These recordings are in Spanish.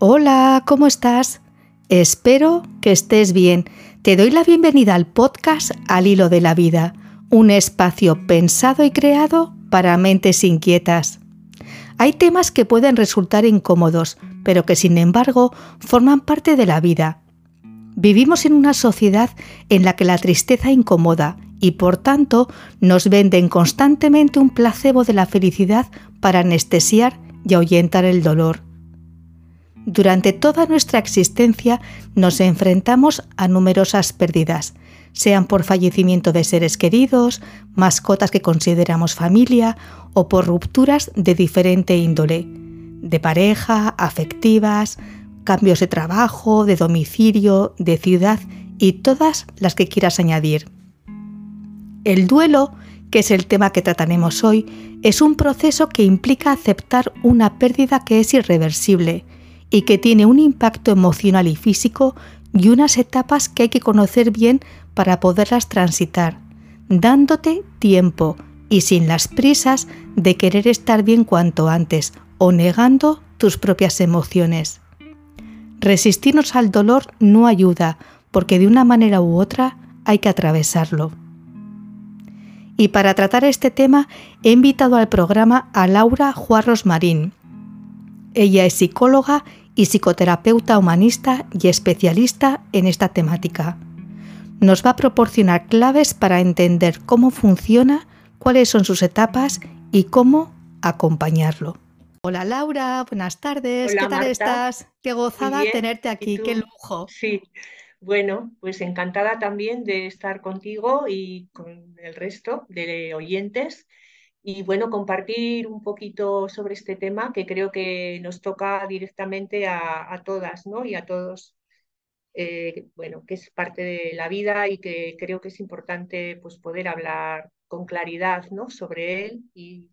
Hola, ¿cómo estás? Espero que estés bien. Te doy la bienvenida al podcast Al Hilo de la Vida, un espacio pensado y creado para mentes inquietas. Hay temas que pueden resultar incómodos, pero que sin embargo forman parte de la vida. Vivimos en una sociedad en la que la tristeza incomoda y por tanto nos venden constantemente un placebo de la felicidad para anestesiar y ahuyentar el dolor. Durante toda nuestra existencia nos enfrentamos a numerosas pérdidas, sean por fallecimiento de seres queridos, mascotas que consideramos familia o por rupturas de diferente índole, de pareja, afectivas, cambios de trabajo, de domicilio, de ciudad y todas las que quieras añadir. El duelo, que es el tema que trataremos hoy, es un proceso que implica aceptar una pérdida que es irreversible, y que tiene un impacto emocional y físico y unas etapas que hay que conocer bien para poderlas transitar, dándote tiempo y sin las prisas de querer estar bien cuanto antes o negando tus propias emociones. Resistirnos al dolor no ayuda porque de una manera u otra hay que atravesarlo. Y para tratar este tema he invitado al programa a Laura Juarros Marín. Ella es psicóloga y psicoterapeuta humanista y especialista en esta temática. Nos va a proporcionar claves para entender cómo funciona, cuáles son sus etapas y cómo acompañarlo. Hola Laura, buenas tardes, ¿qué tal estás? Qué gozada tenerte aquí, qué lujo. Sí, bueno, pues encantada también de estar contigo y con el resto de oyentes y bueno, compartir un poquito sobre este tema que creo que nos toca directamente a, todas ¿no? y a todos, eh, bueno, que es parte de la vida y que creo que es importante pues, poder hablar con claridad ¿no? sobre él y,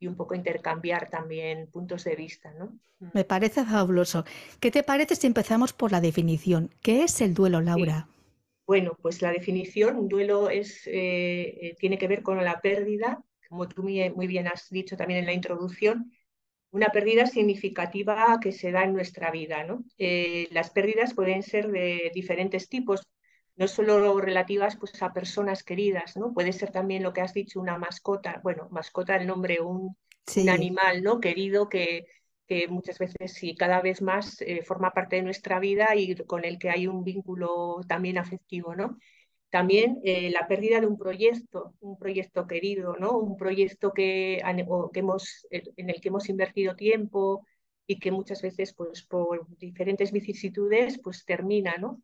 y un poco intercambiar también puntos de vista. ¿no? Me parece fabuloso. ¿Qué te parece si empezamos por la definición? ¿Qué es el duelo, Laura? Bueno, pues la definición, un duelo es, eh, eh, tiene que ver con la pérdida como tú muy bien has dicho también en la introducción, una pérdida significativa que se da en nuestra vida. ¿no? Eh, las pérdidas pueden ser de diferentes tipos, no solo relativas pues, a personas queridas, ¿no? puede ser también lo que has dicho, una mascota, bueno, mascota el nombre, un, un animal ¿no? querido que, que muchas veces y cada vez más eh, forma parte de nuestra vida y con el que hay un vínculo también afectivo. ¿no? También eh, la pérdida de un proyecto, un proyecto querido, ¿no? un proyecto que, hemos, eh, en el que hemos invertido tiempo y que muchas veces pues, por diferentes vicisitudes pues, termina. ¿no?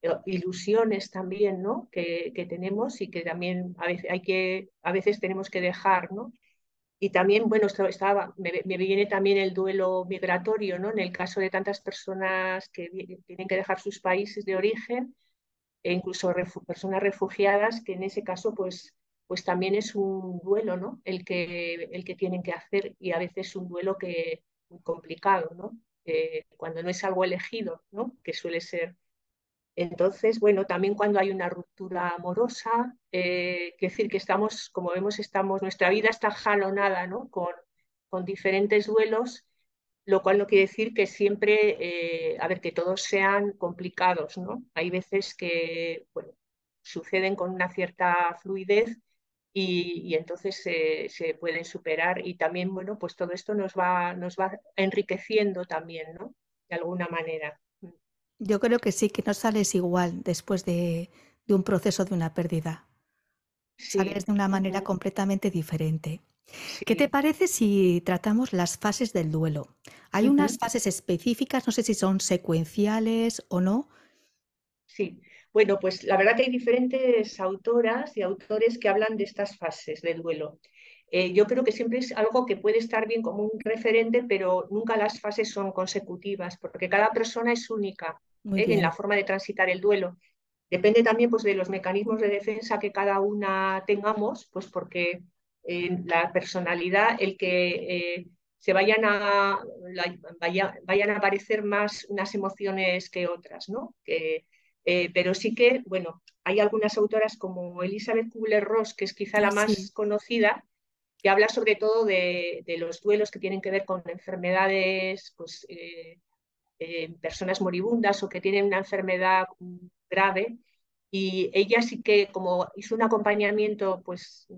Eh, ilusiones también ¿no? que, tenemos y que también a veces, hay que, a veces tenemos que dejar. ¿no? Y también, bueno, estaba, me, me, viene también el duelo migratorio, ¿no? En el caso de tantas personas que tienen que dejar sus países de origen e incluso personas refugiadas, que en ese caso pues, pues también es un duelo ¿no? el, que, el que tienen que hacer y a veces un duelo que complicado, ¿no? cuando no es algo elegido, ¿no? que suele ser. Entonces, bueno, también cuando hay una ruptura amorosa, eh, decir que estamos, como vemos, estamos, nuestra vida está jalonada ¿no? con, con diferentes duelos lo cual no quiere decir que siempre, eh, a ver, que todos sean complicados, ¿no? Hay veces que, bueno, suceden con una cierta fluidez y, entonces se pueden superar y también, bueno, pues todo esto nos va, nos va enriqueciendo también, ¿no? De alguna manera. Yo creo que sí, que no sales igual después de, un proceso de una pérdida. Sales de una manera completamente diferente. ¿Qué te parece si tratamos las fases del duelo? Hay unas fases específicas, no sé si son secuenciales o no. Sí, bueno, pues la verdad que hay diferentes autoras y autores que hablan de estas fases del duelo. Eh, yo creo que siempre es algo que puede estar bien como un referente, pero nunca las fases son consecutivas, porque cada persona es única ¿eh? en la forma de transitar el duelo. Depende también pues, de los mecanismos de defensa que cada una tengamos, pues porque la personalidad, el que eh, se vayan a, vayan a aparecer más unas emociones que otras, ¿no? Que, eh, pero sí que, bueno, hay algunas autoras como Elizabeth Kubler-Ross, que es quizá la ah, más conocida, que habla sobre todo de, los duelos que tienen que ver con enfermedades, pues, eh, personas moribundas o que tienen una enfermedad grave. Y ella sí que, como hizo un acompañamiento pues,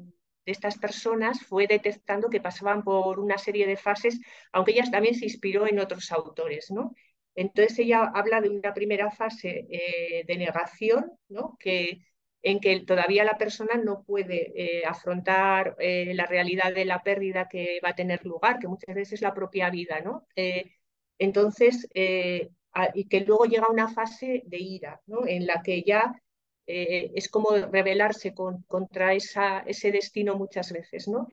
de estas personas, fue detectando que pasaban por una serie de fases, aunque ella también se inspiró en otros autores. ¿no? Entonces ella habla de una primera fase eh, de negación, ¿no? que, en que todavía la persona no puede eh, afrontar eh, la realidad de la pérdida que va a tener lugar, que muchas veces es la propia vida. ¿no? entonces, y que luego llega una fase de ira, ¿no? en la que ya es como rebelarse contra ese destino muchas veces. ¿no?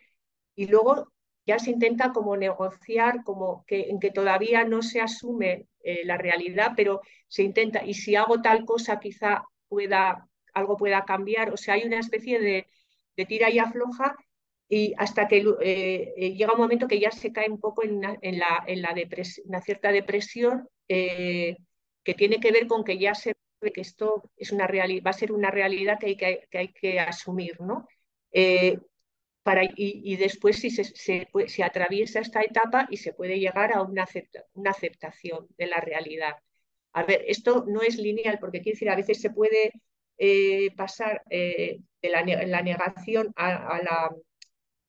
Y luego ya se intenta como negociar, como que, en que todavía no se asume eh, la realidad, pero se intenta, y si hago tal cosa quizá pueda, algo pueda cambiar, o sea, hay una especie de, tira y afloja y hasta que eh, eh, llega un momento que ya se cae un poco en una, en la, en la una cierta depresión que tiene que ver con que ya se ve que esto es una va a ser una realidad que hay que, que, hay que asumir, ¿no? y, después si se, se, atraviesa esta etapa y se puede llegar a una, una, aceptación de la realidad. A ver, esto no es lineal porque quiere decir, a veces se puede eh, pasar eh, de la, negación a, la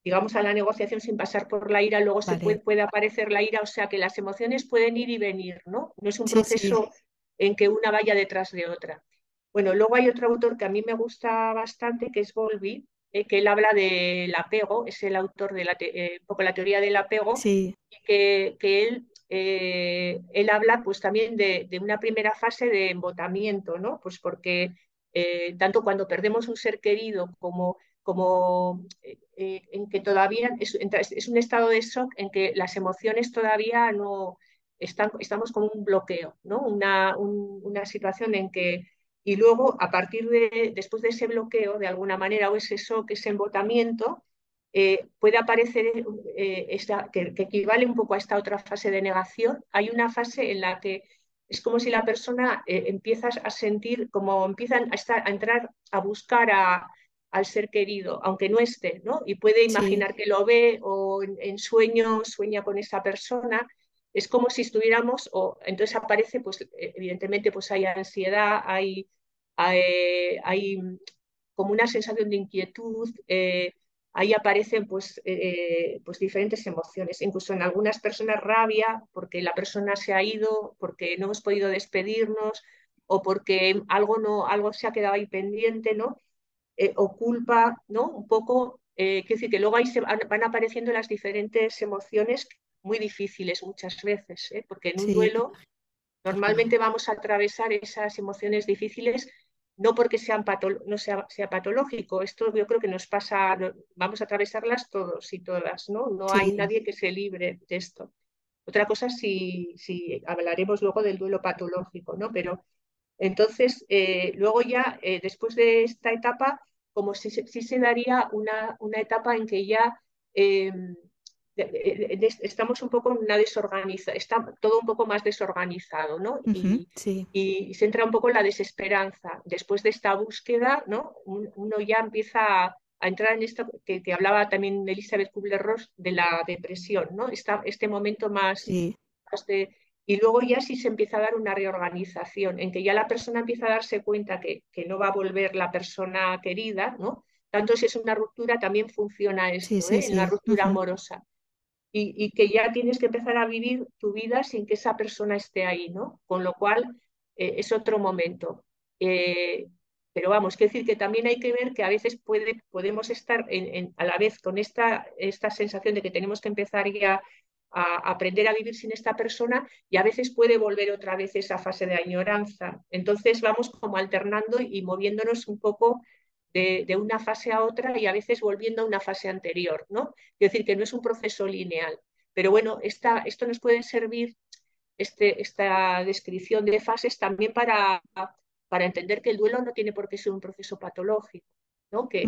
digamos, a la negociación sin pasar por la ira, luego se puede, puede, aparecer la ira, o sea que las emociones pueden ir y venir, ¿no? No es un proceso en que una vaya detrás de otra. Bueno, luego hay otro autor que a mí me gusta bastante, que es Volvi, eh, que él habla del apego, es el autor de la, eh, poco la teoría del apego, y que, que él, eh, él habla pues también de, de, una primera fase de embotamiento, ¿no? Pues porque tanto cuando perdemos un ser querido como, como en que todavía es, es, un estado de shock en que las emociones todavía no están, estamos con un bloqueo, ¿no? Una, una situación en que y luego, a partir de, después de ese bloqueo, de alguna manera, o ese shock, ese embotamiento, eh, puede aparecer, eh, esta, que, equivale un poco a esta otra fase de negación. Hay una fase en la que es como si la persona eh, empieza a sentir, como empiezan a, estar, a entrar a buscar a, al ser querido, aunque no esté, ¿no? Y puede imaginar que lo ve o en, en sueños sueña con esa persona es como si estuviéramos, o entonces aparece, pues evidentemente, pues hay ansiedad, hay, hay, como una sensación de inquietud, eh, ahí aparecen pues, eh, pues diferentes emociones, incluso en algunas personas rabia porque la persona se ha ido, porque no hemos podido despedirnos o porque algo, no, algo se ha quedado ahí pendiente, ¿no? Eh, o culpa, ¿no? Un poco, quiero decir que luego ahí se van apareciendo las diferentes emociones muy difíciles muchas veces, ¿eh? porque en un duelo normalmente vamos a atravesar esas emociones difíciles no porque sean no sea, sea, patológico, esto yo creo que nos pasa, vamos a atravesarlas todos y todas, ¿no? No hay nadie que se libre de esto. Otra cosa si, si hablaremos luego del duelo patológico, ¿no? Pero entonces, eh, luego ya, eh, después de esta etapa, como si, si, se daría una, una etapa en que ya em, estamos un poco en una desorganización, está todo un poco más desorganizado, ¿no? y, y, se entra un poco en la desesperanza. Después de esta búsqueda, ¿no? uno ya empieza a, entrar en esto que, que hablaba también Elizabeth Kubler-Ross de la depresión, ¿no? este momento más, de, y luego ya sí se empieza a dar una reorganización, en que ya la persona empieza a darse cuenta que, que no va a volver la persona querida, ¿no? Tanto si es una ruptura, también funciona esto, ¿eh? en la ruptura amorosa y, que ya tienes que empezar a vivir tu vida sin que esa persona esté ahí, ¿no? Con lo cual eh, es otro momento. Eh, pero vamos, quiero decir que también hay que ver que a veces puede, podemos estar a la vez con esta, esta sensación de que tenemos que empezar ya a aprender a vivir sin esta persona y a veces puede volver otra vez esa fase de añoranza. Entonces vamos como alternando y moviéndonos un poco de, una fase a otra y a veces volviendo a una fase anterior, ¿no? Es decir, que no es un proceso lineal. Pero bueno, esta, esto nos puede servir, este, esta descripción de fases, también para, para entender que el duelo no tiene por qué ser un proceso patológico, ¿no? Que,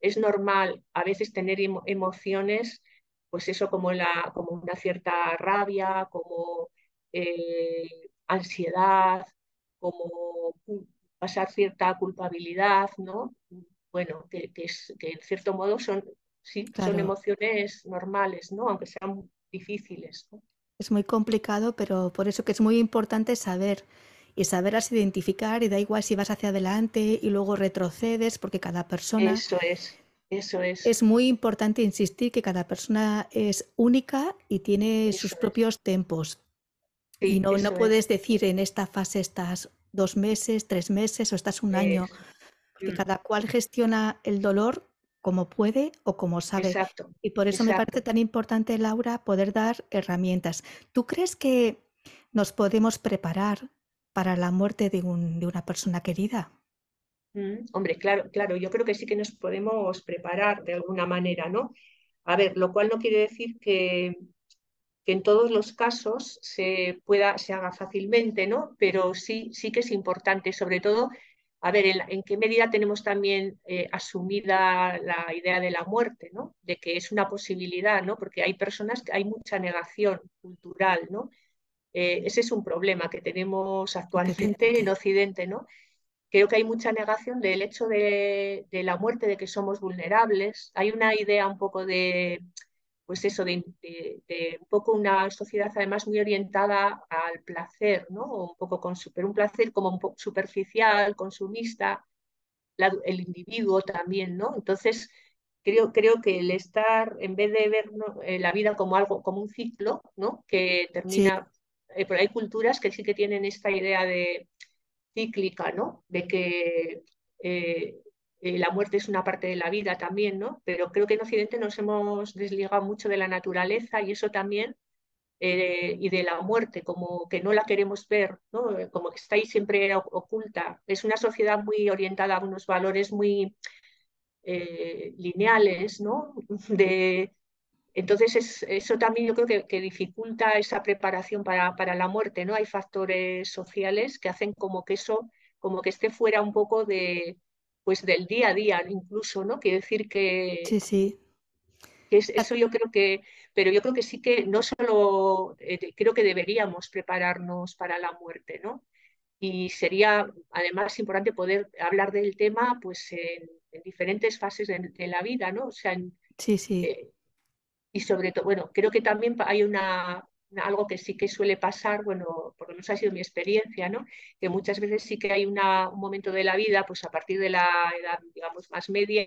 es normal a veces tener emociones, pues eso como, la, como una cierta rabia, como eh, ansiedad, como pasar cierta culpabilidad, ¿no? Bueno, que, es, que en cierto modo son, sí, son emociones normales, ¿no? Aunque sean difíciles. Es muy complicado, pero por eso que es muy importante saber y saberlas identificar y da igual si vas hacia adelante y luego retrocedes porque cada persona... Eso es, eso es. Es muy importante insistir que cada persona es única y tiene Eso sus es. propios tempos. Sí, Y no, no es. puedes decir en esta fase estás dos meses, tres meses o estás un año, porque Mm, cada cual gestiona el dolor como puede o como sabe. Exacto, Y por eso me parece tan importante, Laura, poder dar herramientas. ¿Tú crees que nos podemos preparar para la muerte de un- de una persona querida? Mm, Hombre, claro, claro, yo creo que sí que nos podemos preparar de alguna manera, ¿no? A ver, lo cual no quiere decir que, que en todos los casos se pueda, se haga fácilmente, ¿no? Pero sí, sí que es importante, sobre todo, a ver, en, qué medida tenemos también eh, asumida la idea de la muerte, ¿no? De que es una posibilidad, ¿no? Porque hay personas que hay mucha negación cultural, ¿no? Eh, ese es un problema que tenemos actualmente en. Occidente, ¿no? Creo que hay mucha negación del hecho de, de la muerte, de que somos vulnerables. Hay una idea un poco de, pues eso, de, de- de un poco una sociedad además muy orientada al placer, ¿no? Un poco con super, un placer como un poco superficial, consumista, la- el individuo también, ¿no? Entonces, creo, creo que el estar, en vez de ver ¿no? eh, la vida como algo, como un ciclo, ¿no? Que Sí, termina, eh, pero hay culturas que sí que tienen esta idea de cíclica, ¿no? De que eh, eh, la muerte es una parte de la vida también, ¿no? Pero creo que en Occidente nos hemos desligado mucho de la naturaleza y eso también, eh, y de la muerte, como que no la queremos ver, ¿no? Eh, Como que está ahí siempre oculta. Es una sociedad muy orientada a unos valores muy lineales, ¿no? De, entonces, es, eso también yo creo que, que dificulta esa preparación para, para, la muerte, ¿no? Hay factores sociales que hacen como que eso, como que esté fuera un poco de, pues del día a día, incluso, ¿no? Quiere decir que, sí, sí. que es, eso yo creo que, pero yo creo que sí que no solo, eh, creo que deberíamos prepararnos para la muerte, ¿no? Y sería además importante poder hablar del tema, pues, en, en diferentes fases de, de, la vida, ¿no? O sea, en, Sí, sí, eh, y sobre todo, bueno, creo que también hay una, algo que sí que suele pasar, bueno, por lo menos ha sido mi experiencia, ¿no? Que muchas veces sí que hay una, un momento de la vida, pues a partir de la edad, digamos, más media,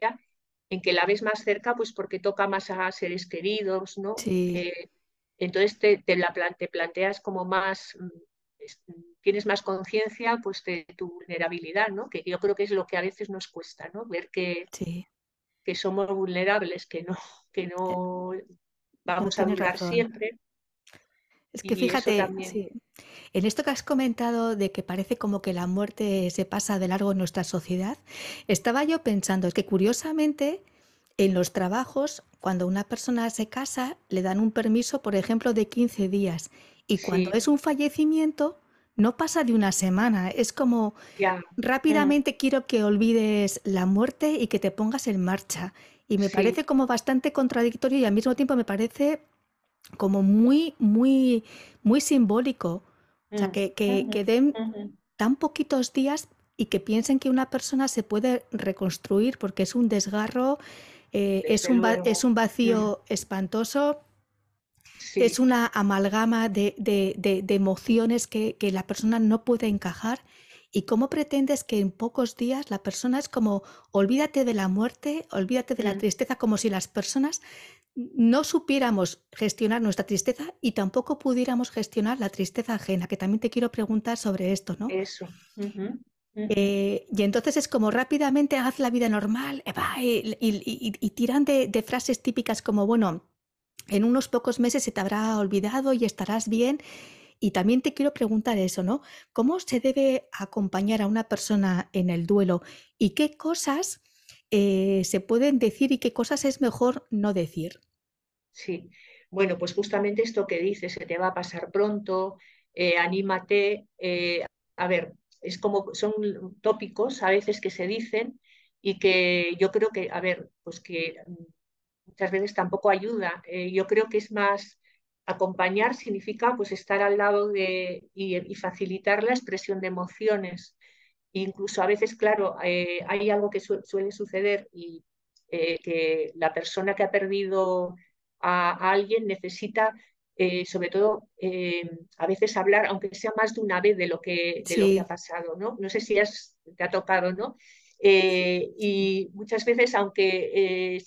en que la ves más cerca, pues porque toca más a seres queridos, ¿no? sí, Eh, entonces te, te, la, te, planteas como más, tienes más conciencia pues de tu vulnerabilidad, ¿no? Que yo creo que es lo que a veces nos cuesta, ¿no? Ver que, sí. que somos vulnerables, que no, que Eh, no No vamos a razón. siempre Es que y fíjate, sí, en esto que has comentado de que parece como que la muerte se pasa de largo en nuestra sociedad, estaba yo pensando, es que curiosamente en los trabajos, cuando una persona se casa, le dan un permiso, por ejemplo, de 15 días y cuando Sí, es un fallecimiento, no pasa de una semana, es como rápidamente quiero que olvides la muerte y que te pongas en marcha. Y me sí. parece como bastante contradictorio y al mismo tiempo me parece como muy, muy, muy simbólico. O sea, Mm, que, que, den tan poquitos días y que piensen que una persona se puede reconstruir porque es un desgarro, eh, es, un es un vacío espantoso, es una amalgama de, de- de- de emociones que, que la persona no puede encajar. ¿Y cómo pretendes que en pocos días la persona es como, olvídate de la muerte, olvídate de la tristeza, como si las personas no supiéramos gestionar nuestra tristeza y tampoco pudiéramos gestionar la tristeza ajena, que también te quiero preguntar sobre esto, ¿no? eso. Eh, y entonces es como rápidamente haz la vida normal eh, va, y, y- y- y tiran de, de frases típicas como, bueno, en unos pocos meses se te habrá olvidado y estarás bien. Y también te quiero preguntar eso, ¿no? ¿Cómo se debe acompañar a una persona en el duelo y qué cosas eh, se pueden decir y qué cosas es mejor no decir? Sí, bueno, pues justamente esto que dices, se te va a pasar pronto, eh, anímate. eh, a ver, es como son tópicos a veces que se dicen y que yo creo que, a ver, pues que mm, muchas veces tampoco ayuda. Yo creo que es más acompañar significa pues estar al lado de y, y facilitar la expresión de emociones. Incluso a veces, claro, eh, hay algo que su- suele suceder y eh, que la persona que ha perdido a, a alguien necesita eh, sobre todo a veces hablar, aunque sea más de una vez de lo que, de lo que ha pasado, ¿no? No sé si has, te ha tocado, ¿no? Eh, y muchas veces, aunque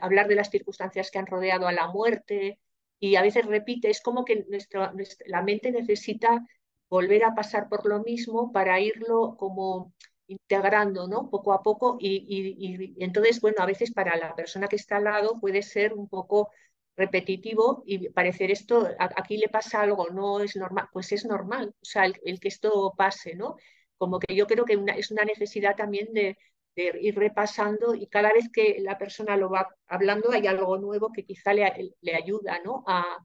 hablar de las circunstancias que han rodeado a la muerte, y a veces repite, es como que nuestra, la mente necesita volver a pasar por lo mismo para irlo como integrando, ¿no? Poco a poco y, y, y, entonces, bueno, a veces para la persona que está al lado puede ser un poco repetitivo y parecer esto, aquí le pasa algo, no es normal, pues es normal, o sea, el, que esto pase, ¿no? Como que yo creo que es una necesidad también de, ir repasando y cada vez que la persona lo va hablando hay algo nuevo que quizá le, le ayuda, ¿no? A,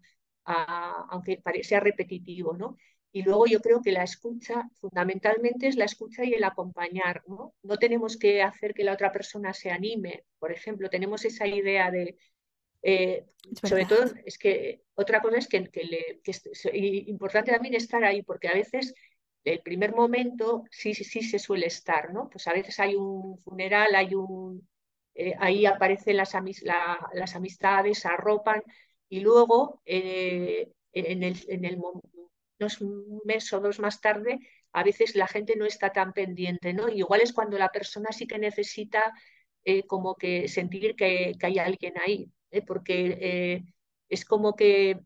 a, aunque sea repetitivo, ¿no? Y luego yo creo que la escucha, fundamentalmente, es la escucha y el acompañar, ¿no? No tenemos que hacer que la otra persona se anime, por ejemplo, tenemos esa idea de, eh, sobre todo, es que otra cosa es que, le, es importante también estar ahí, porque a veces el primer momento sí, sí, sí se suele estar, ¿no? Pues a veces hay un funeral, hay un, eh, ahí aparecen las, las amistades, arropan, y luego eh, en, el, en el un mes o dos más tarde, a veces la gente no está tan pendiente, ¿no? igual es cuando la persona sí que necesita como que sentir que, que hay alguien ahí. ¿eh? porque eh, es como que,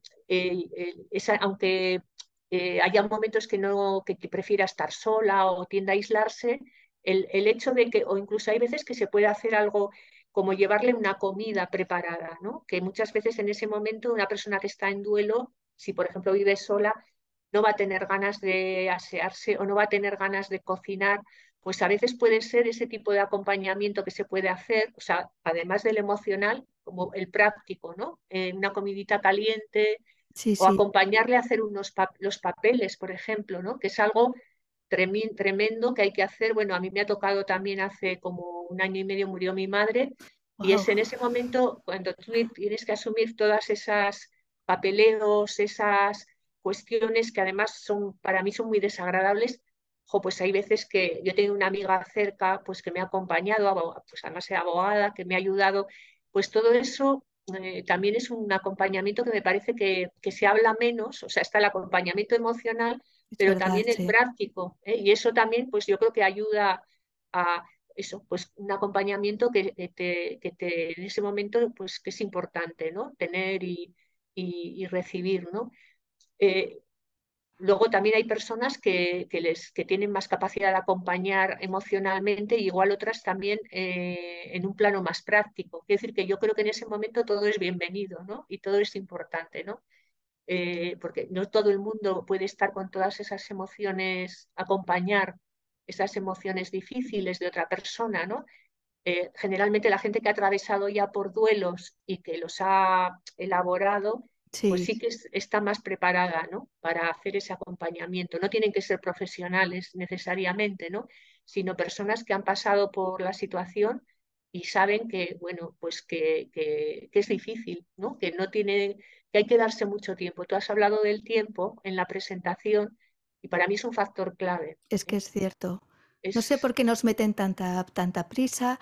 aunque eh, haya momentos que, no, que, prefiera estar sola o tienda a aislarse, el, el, hecho de que, o incluso hay veces que se puede hacer algo como llevarle una comida preparada, ¿no? que muchas veces en ese momento una persona que está en duelo, si por ejemplo vive sola, no va a tener ganas de asearse o no va a tener ganas de cocinar, pues a veces puede ser ese tipo de acompañamiento que se puede hacer, o sea, además del emocional, como el práctico, ¿no? una comidita caliente o acompañarle a hacer unos los papeles, por ejemplo, ¿no? Que es algo tremendo que hay que hacer. Bueno, a mí me ha tocado también hace como un año y medio murió mi madre y es en ese momento cuando tú tienes que asumir todas esas papeleos, esas cuestiones que además son para mí son muy desagradables. pues hay veces que yo tengo una amiga cerca pues que me ha acompañado, pues además es abogada, que me ha ayudado pues todo eso eh, también es un acompañamiento que me parece que, se habla menos, o sea, está el acompañamiento emocional, pero también el práctico, ¿eh? y eso también, pues yo creo que ayuda a eso, pues un acompañamiento que, te, que te, en ese momento, pues que es importante, ¿no? Tener y, y, recibir, ¿no? Eh, Luego también hay personas que, les, que tienen más capacidad de acompañar emocionalmente y igual otras también eh, en un plano más práctico. Quiero decir que yo creo que en ese momento todo es bienvenido ¿no? y todo es importante, ¿no? Eh, porque no todo el mundo puede estar con todas esas emociones, acompañar esas emociones difíciles de otra persona, ¿no? Eh, generalmente la gente que ha atravesado ya por duelos y que los ha elaborado, pues sí que está más preparada ¿no? para hacer ese acompañamiento. No tienen que ser profesionales necesariamente, ¿no? sino personas que han pasado por la situación y saben que, bueno, pues que, que, es difícil, ¿no? que no tiene, que hay que darse mucho tiempo. Tú has hablado del tiempo en la presentación y para mí es un factor clave. Es que es cierto. No sé por qué nos meten tanta, tanta prisa,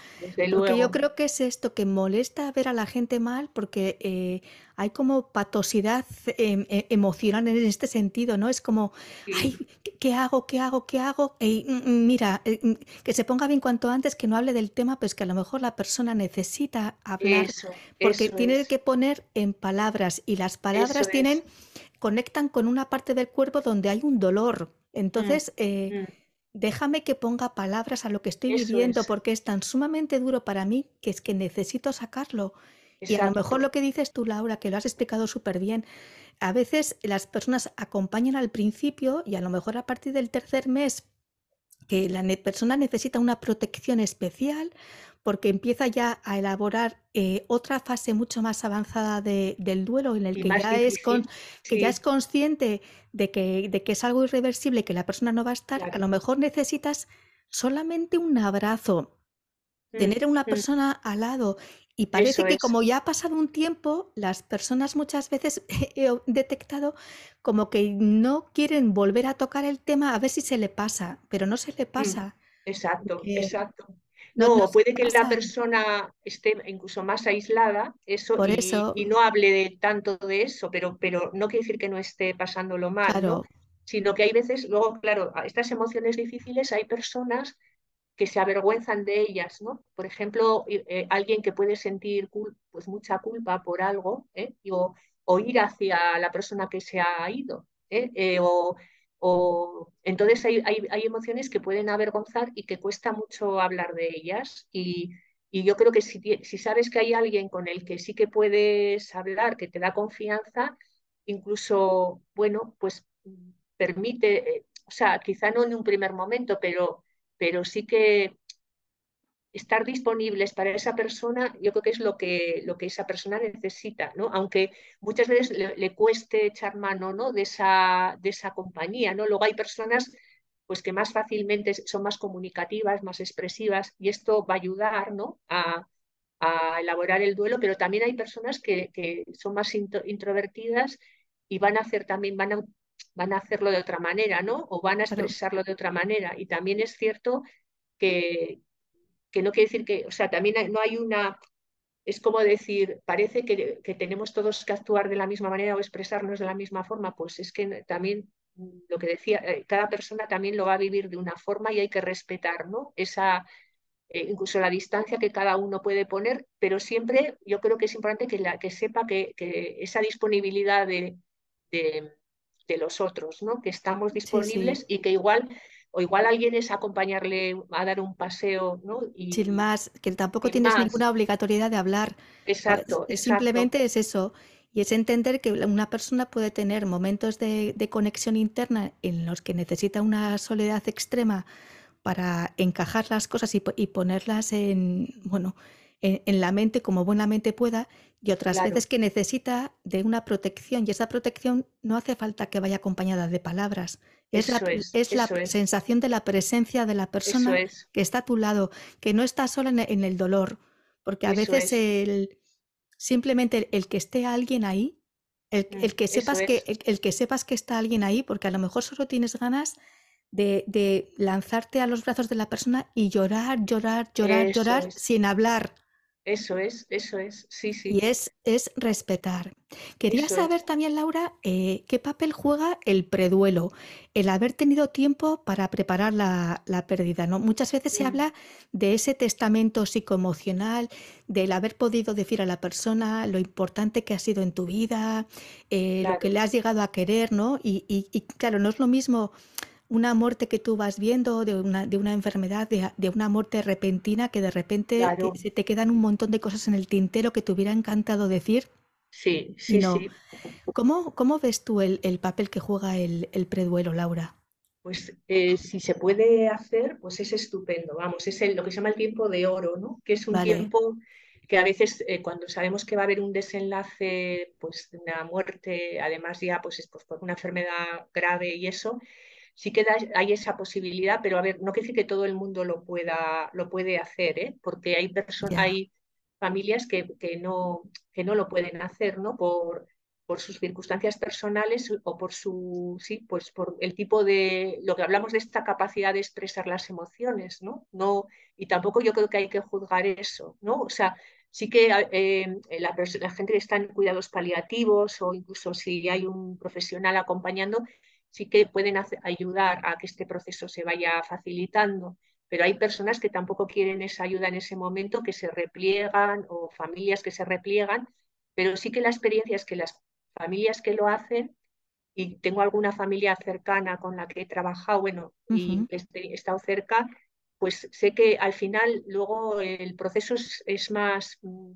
porque yo creo que es esto que molesta ver a la gente mal, porque eh, hay como patosidad em, e, emocional en este sentido, ¿no? Es como, ay, ¿qué, hago? ¿Qué hago? ¿Qué hago? Mm, mm, mira, eh, mm, que se ponga bien cuanto antes, que no hable del tema, pues que a lo mejor la persona necesita hablar, porque tiene que poner en palabras, y las palabras tienen, conectan con una parte del cuerpo donde hay un dolor. Entonces, eh, déjame que ponga palabras a lo que estoy viviendo porque es tan sumamente duro para mí que es que necesito sacarlo. Y a lo mejor lo que dices tú, Laura, que lo has explicado súper bien, a veces las personas acompañan al principio y a lo mejor a partir del tercer mes que la persona necesita una protección especial porque empieza ya a elaborar eh, otra fase mucho más avanzada del duelo en el que ya, es que ya es consciente de que, de que es algo irreversible, que la persona no va a estar, a lo mejor necesitas solamente un abrazo, mm, tener a una mm. persona al lado. Y parece que como ya ha pasado un tiempo, las personas muchas veces he detectado como que no quieren volver a tocar el tema a ver si se le pasa, pero no se le mm, pasa. exacto, exacto. No, puede que la persona esté incluso más aislada eso, Por y, eso y, no hable de, tanto de eso, pero, pero no quiere decir que no esté pasándolo mal, claro. ¿no? Sino que hay veces, luego, claro, estas emociones difíciles hay personas que se avergüenzan de ellas, ¿no? Por ejemplo, eh, alguien que puede sentir pues mucha culpa por algo, ¿eh? o, o, ir hacia la persona que se ha ido, ¿eh? eh o, entonces hay, hay, emociones que pueden avergonzar y que cuesta mucho hablar de ellas. Y, y yo creo que si, si, sabes que hay alguien con el que sí que puedes hablar, que te da confianza, incluso, bueno, pues permite, eh, o sea, quizá no en un primer momento, pero pero sí que estar disponibles para esa persona, yo creo que es lo que, lo que esa persona necesita, ¿no? Aunque muchas veces le, le cueste echar mano ¿no? de, esa, de esa compañía, ¿no? Luego hay personas pues que más fácilmente son más comunicativas, más expresivas, y esto va a ayudar ¿no? a, a elaborar el duelo, pero también hay personas que, que son más introvertidas y van a hacer también, van a, van a hacerlo de otra manera, ¿no? O van a expresarlo de otra manera. Y también es cierto que, que no quiere decir que, o sea, también hay, no hay una, es como decir, parece que, que, tenemos todos que actuar de la misma manera o expresarnos de la misma forma, pues es que también lo que decía, eh, cada persona también lo va a vivir de una forma y hay que respetar, ¿no? Esa, eh, incluso la distancia que cada uno puede poner, pero siempre yo creo que es importante que, la, que sepa que, que esa disponibilidad de, de, de los otros, ¿no? Que estamos disponibles sí, sí. y que igual o igual alguien es acompañarle a dar un paseo, ¿no? Y, Sin más, que tampoco tienes más. ninguna obligatoriedad de hablar. Exacto, es, Simplemente exacto. es eso. Y es entender que una persona puede tener momentos de, de, conexión interna en los que necesita una soledad extrema para encajar las cosas y, y ponerlas en, bueno, en, en, la mente como buenamente pueda y otras Claro. veces que necesita de una protección y esa protección no hace falta que vaya acompañada de palabras. Es la, es, es la es. sensación de la presencia de la persona es, que está a tu lado, que no está sola en, en el dolor, porque a eso veces es. el, simplemente el, el que esté alguien ahí, el, Mm, el que sepas que, el, el que sepas que está alguien ahí, porque a lo mejor solo tienes ganas de, de lanzarte a los brazos de la persona y llorar, llorar, llorar, eso llorar sin hablar. Eso es, eso es, sí, Y sí, es, es respetar. Quería eso saber es. también, Laura, eh, qué papel juega el preduelo, el haber tenido tiempo para preparar la, la pérdida, ¿no? Muchas veces se Mm, habla de ese testamento psicoemocional, del haber podido decir a la persona lo importante que ha sido en tu vida, eh, lo que le has llegado a querer, ¿no? Y, y- y, claro, no es lo mismo una muerte que tú vas viendo de una, de una enfermedad, de, de una muerte repentina, que de repente te- se te quedan un montón de cosas en el tintero que te hubiera encantado decir sí, sí, no. sí. ¿Cómo, cómo ves tú el, el papel que juega el, el preduelo, Laura? Pues eh, si se puede hacer, pues es estupendo. Vamos, es el- lo que se llama el tiempo de oro, ¿no? Que es un Vale, tiempo que a veces eh, cuando sabemos que va a haber un desenlace, pues una muerte, además ya pues, es, pues por una enfermedad grave y eso, sí que da- hay esa posibilidad, pero a ver, no quiere decir que todo el mundo lo pueda, lo puede hacer, ¿eh? Porque hay perso- ya, hay familias que, que no, que no lo pueden hacer, ¿no? Por, por sus circunstancias personales o por su, sí, pues por el tipo de, lo que hablamos de esta capacidad de expresar las emociones, ¿no? No, y tampoco yo creo que hay que juzgar eso, ¿no? O sea, sí que eh, la, pers- la gente que está en cuidados paliativos o incluso si hay un profesional acompañando, sí que pueden hacer- ayudar a que este proceso se vaya facilitando. Pero hay personas que tampoco quieren esa ayuda en ese momento, que se repliegan o familias que se repliegan, pero sí que la experiencia es que las familias que lo hacen, y tengo alguna familia cercana con la que he trabajado, bueno, y ujú, he estado cerca, pues sé que al final luego el proceso es, es más, mm,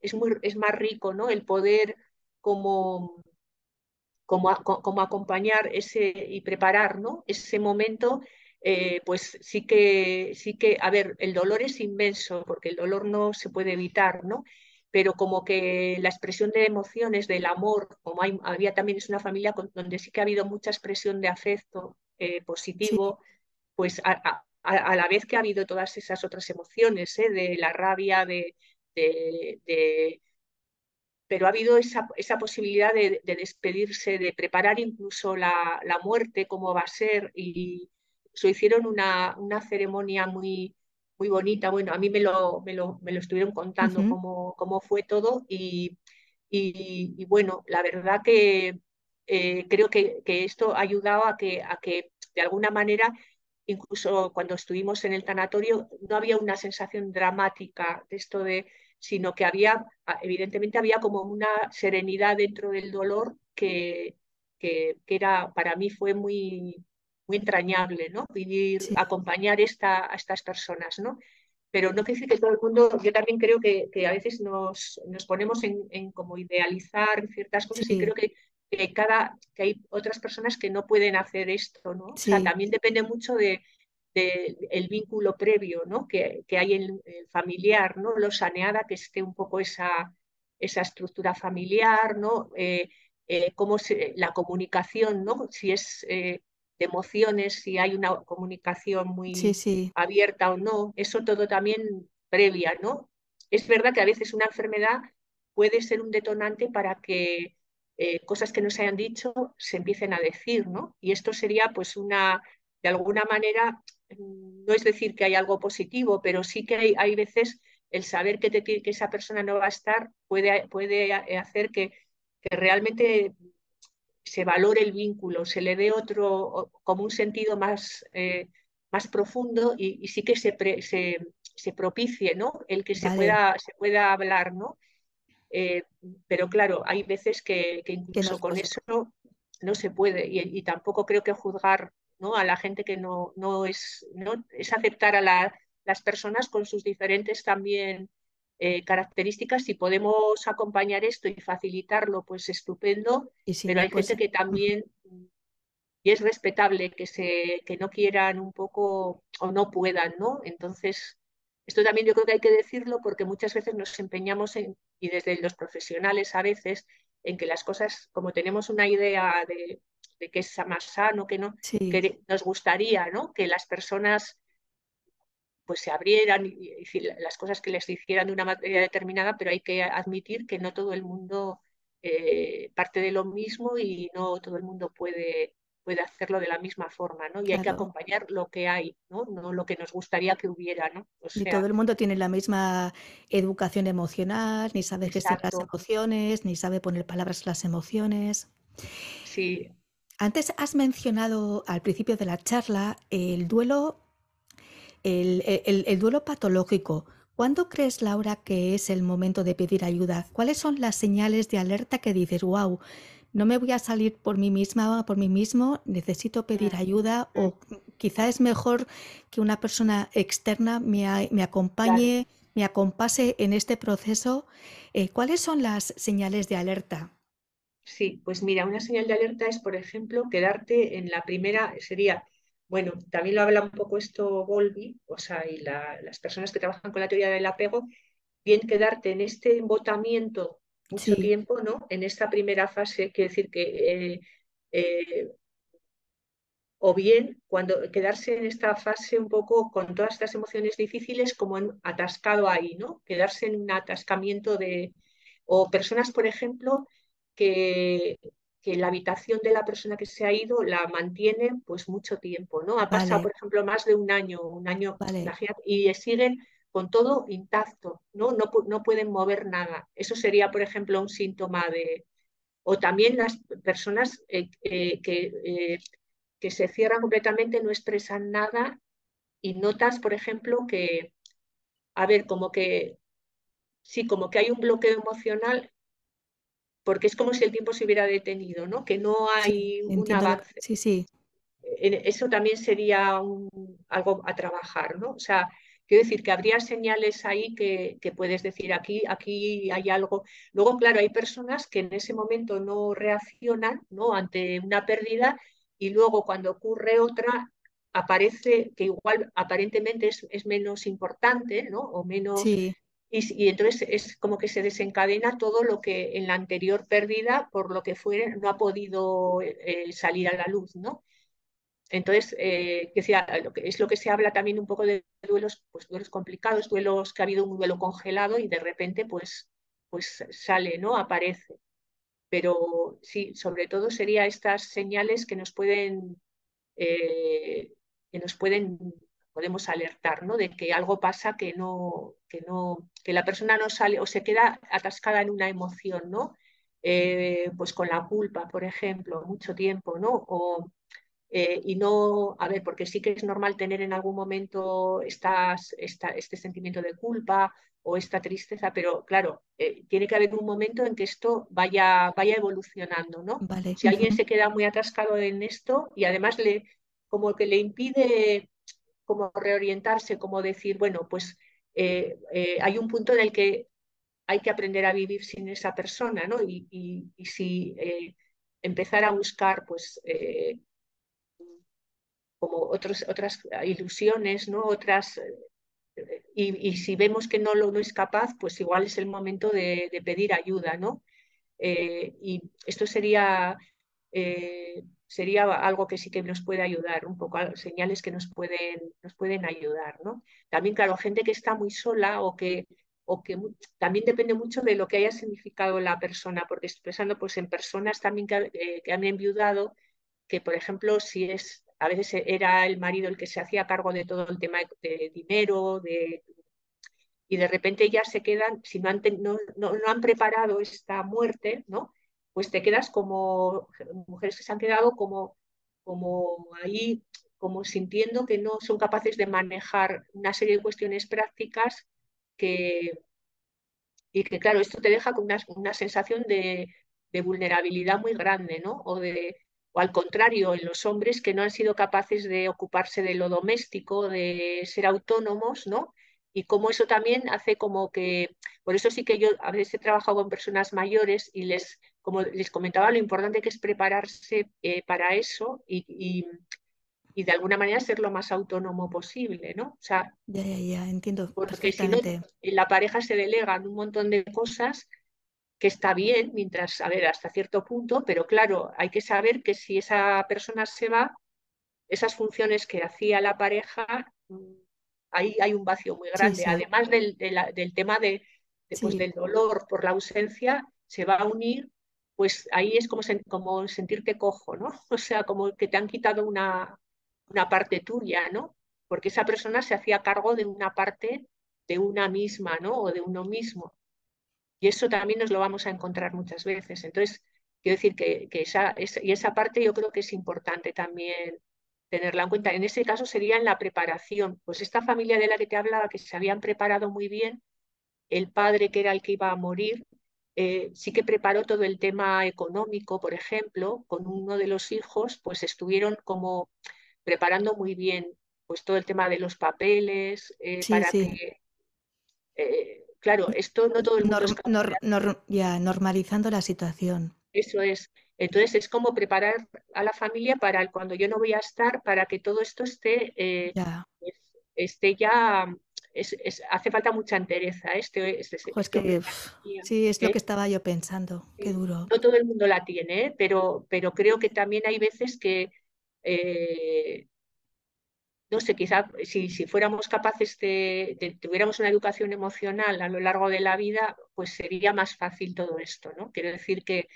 es, muy, es más rico, ¿no? El poder como, como, como acompañar ese y preparar, ¿no? Ese momento, eh, pues sí que, sí que, a ver, el dolor es inmenso, porque el dolor no se puede evitar, ¿no? Pero como que la expresión de emociones, del amor, como hay, había también es una familia con, donde sí que ha habido mucha expresión de afecto eh, sí, positivo, pues a, a, a, la vez que ha habido todas esas otras emociones, ¿eh? de la rabia, de, de, de pero ha habido esa, esa posibilidad de, de, despedirse, de preparar incluso la, la, muerte, cómo va a ser, y se hicieron una, una ceremonia muy, muy bonita. Bueno, a mí me lo, me lo, me lo estuvieron contando cómo, cómo, fue todo y, y, bueno, la verdad que eh, creo que, que, esto ha ayudado a que, a que de alguna manera, incluso cuando estuvimos en el tanatorio, no había una sensación dramática de esto de sino que había, evidentemente había como una serenidad dentro del dolor que, que, era, para mí fue muy, muy entrañable, ¿no? Vivir, acompañar esta, a estas personas, ¿no? Pero no quiere decir que todo el mundo, yo también creo que, que a veces nos, nos ponemos en, en, como idealizar ciertas cosas y creo que, que, cada, que hay otras personas que no pueden hacer esto, ¿no? O sea, también depende mucho de, el vínculo previo ¿no? que, que hay en el familiar, ¿no? lo saneada que esté un poco esa, esa estructura familiar, ¿no? Eh, eh, cómo la comunicación, ¿no? si es eh, de emociones, si hay una comunicación muy abierta o no, eso todo también previa. ¿no? Es verdad que a veces una enfermedad puede ser un detonante para que cosas que no se hayan dicho se empiecen a decir, ¿no? Y esto sería pues una, de alguna manera, no es decir que hay algo positivo, pero sí que hay, hay veces el saber que, te, que, esa persona no va a estar puede, puede hacer que, que, realmente se valore el vínculo, se le dé otro, como un sentido más, eh, más profundo y, y, sí que se, se, se, propicie ¿no? el que se, pueda, se pueda hablar. ¿no? Eh, pero claro, hay veces que, que incluso con eso no se puede y, y, tampoco creo que juzgar ¿no? a la gente que no, no, es, no es aceptar a las personas con sus diferentes también eh, características. Si podemos acompañar esto y facilitarlo, pues estupendo, pero hay pues, gente que también, y es respetable que, se, que no quieran un poco o no puedan, ¿no? Entonces, esto también yo creo que hay que decirlo porque muchas veces nos empeñamos en, y desde los profesionales a veces, en que las cosas, como tenemos una idea de de que es más sano, que no, que nos gustaría ¿no? que las personas pues se abrieran y, las cosas que les hicieran de una manera determinada, pero hay que admitir que no todo el mundo eh, parte de lo mismo y no todo el mundo puede, puede hacerlo de la misma forma, ¿no? Y hay que acompañar lo que hay, ¿no? No lo que nos gustaría que hubiera, ¿no? O sea, ni todo el mundo tiene la misma educación emocional, ni sabe gestionar las emociones, ni sabe poner palabras a las emociones. Sí, antes has mencionado al principio de la charla el duelo, el, duelo patológico. ¿Cuándo crees, Laura, que es el momento de pedir ayuda? ¿Cuáles son las señales de alerta que dices, wow, no me voy a salir por mí misma, por mí mismo, necesito pedir ayuda o quizá es mejor que una persona externa me, me acompañe, me acompase en este proceso? Eh, ¿Cuáles son las señales de alerta? Sí, pues mira, una señal de alerta es, por ejemplo, quedarte en la primera, sería, bueno, también lo habla un poco esto Volvi, o sea, y las personas que trabajan con la teoría del apego, bien quedarte en este embotamiento mucho tiempo, ¿no? En esta primera fase, quiere decir que, eh, eh, o bien cuando quedarse en esta fase un poco con todas estas emociones difíciles como atascado ahí, ¿no? Quedarse en un atascamiento de, o personas, por ejemplo, que, que la habitación de la persona que se ha ido la mantiene pues mucho tiempo, ¿no? Ha pasado, por ejemplo, más de un año, un año, y siguen con todo intacto, ¿no? ¿no? No pueden mover nada. Eso sería, por ejemplo, un síntoma de... O también las personas eh, eh, que, eh, que se cierran completamente, no expresan nada y notas, por ejemplo, que, a ver, como que, sí, como que hay un bloqueo emocional porque es como si el tiempo se hubiera detenido, ¿no? Que no hay un avance. Sí, sí. Eso también sería algo a trabajar, ¿no? O sea, quiero decir que habría señales ahí que, que, puedes decir aquí, aquí hay algo. Luego, claro, hay personas que en ese momento no reaccionan, ¿no? Ante una pérdida y luego cuando ocurre otra aparece que igual aparentemente es, es menos importante, ¿no? O menos sí. Y, entonces es como que se desencadena todo lo que en la anterior pérdida, por lo que fuere, no ha podido eh, salir a la luz, ¿no? Entonces, eh, lo que, es lo que se habla también un poco de duelos, pues duelos complicados, duelos que ha habido un duelo congelado y de repente pues, pues sale, ¿no? Aparece. Pero sí, sobre todo sería estas señales que nos pueden, eh, que nos pueden podemos alertar, ¿no? De que algo pasa que no, que no, que la persona no sale o se queda atascada en una emoción, ¿no? Eh, pues con la culpa, por ejemplo, mucho tiempo, ¿no? O, eh, y no, a ver, porque sí que es normal tener en algún momento estas, este sentimiento de culpa o esta tristeza, pero claro, eh, tiene que haber un momento en que esto vaya, vaya evolucionando, ¿no? Si alguien se queda muy atascado en esto y además le, como que le impide como reorientarse, como decir, bueno, pues eh, hay un punto en el que hay que aprender a vivir sin esa persona, ¿no? Y, si empezar a buscar, pues, como otros, otras ilusiones, ¿no? Otras, eh, y, si vemos que no lo no es capaz, pues igual es el momento de, pedir ayuda, ¿no? Eh, y esto sería, eh, sería algo que sí que nos puede ayudar, un poco señales que nos pueden, nos pueden ayudar, ¿no? También, claro, gente que está muy sola o que, o que también depende mucho de lo que haya significado la persona, porque estoy pensando pues, en personas también que, que han enviudado, que por ejemplo, si es a veces era el marido el que se hacía cargo de todo el tema de, dinero, de, y de repente ya se quedan, si no han, no, no, han preparado esta muerte, ¿no? Pues te quedas como mujeres que se han quedado como, como ahí, como sintiendo que no son capaces de manejar una serie de cuestiones prácticas que, y que claro, esto te deja con una, una sensación de, de, vulnerabilidad muy grande, ¿no? O de, o al contrario, en los hombres que no han sido capaces de ocuparse de lo doméstico, de ser autónomos, ¿no? Y como eso también hace como que, por eso sí que yo a veces he trabajado con personas mayores y les, como les comentaba, lo importante que es prepararse eh, para eso y, y, de alguna manera ser lo más autónomo posible, ¿no? O sea, ya, ya, ya, entiendo. Porque si no, en la pareja se delegan un montón de cosas que está bien mientras, a ver, hasta cierto punto, pero claro, hay que saber que si esa persona se va, esas funciones que hacía la pareja, mm, ahí hay un vacío muy grande. Además del, del, tema de, pues, del dolor por la ausencia, se va a unir, pues ahí es como, como sentirte cojo, ¿no? O sea, como que te han quitado una, parte tuya, ¿no? Porque esa persona se hacía cargo de una parte de una misma, ¿no? O de uno mismo. Y eso también nos lo vamos a encontrar muchas veces. Entonces, quiero decir que, esa, y esa parte yo creo que es importante también tenerla en cuenta. En ese caso sería en la preparación. Pues esta familia de la que te hablaba, que se habían preparado muy bien, el padre que era el que iba a morir, eh, sí que preparó todo el tema económico, por ejemplo, con uno de los hijos, pues estuvieron como preparando muy bien pues todo el tema de los papeles eh, para que eh, Claro, esto no todo el mundo Ya, normalizando la situación. Eso es. Entonces es como preparar a la familia para cuando yo no voy a estar, para que todo esto esté, ya. esté ya hace falta mucha entereza. Este, este, que, sí, es lo que estaba yo pensando. Qué duro. No todo el mundo la tiene, ¿eh? pero, pero creo que también hay veces que eh, no sé, quizá si, si fuéramos capaces de, tuviéramos una educación emocional a lo largo de la vida, pues sería más fácil todo esto, ¿no? Quiero decir que,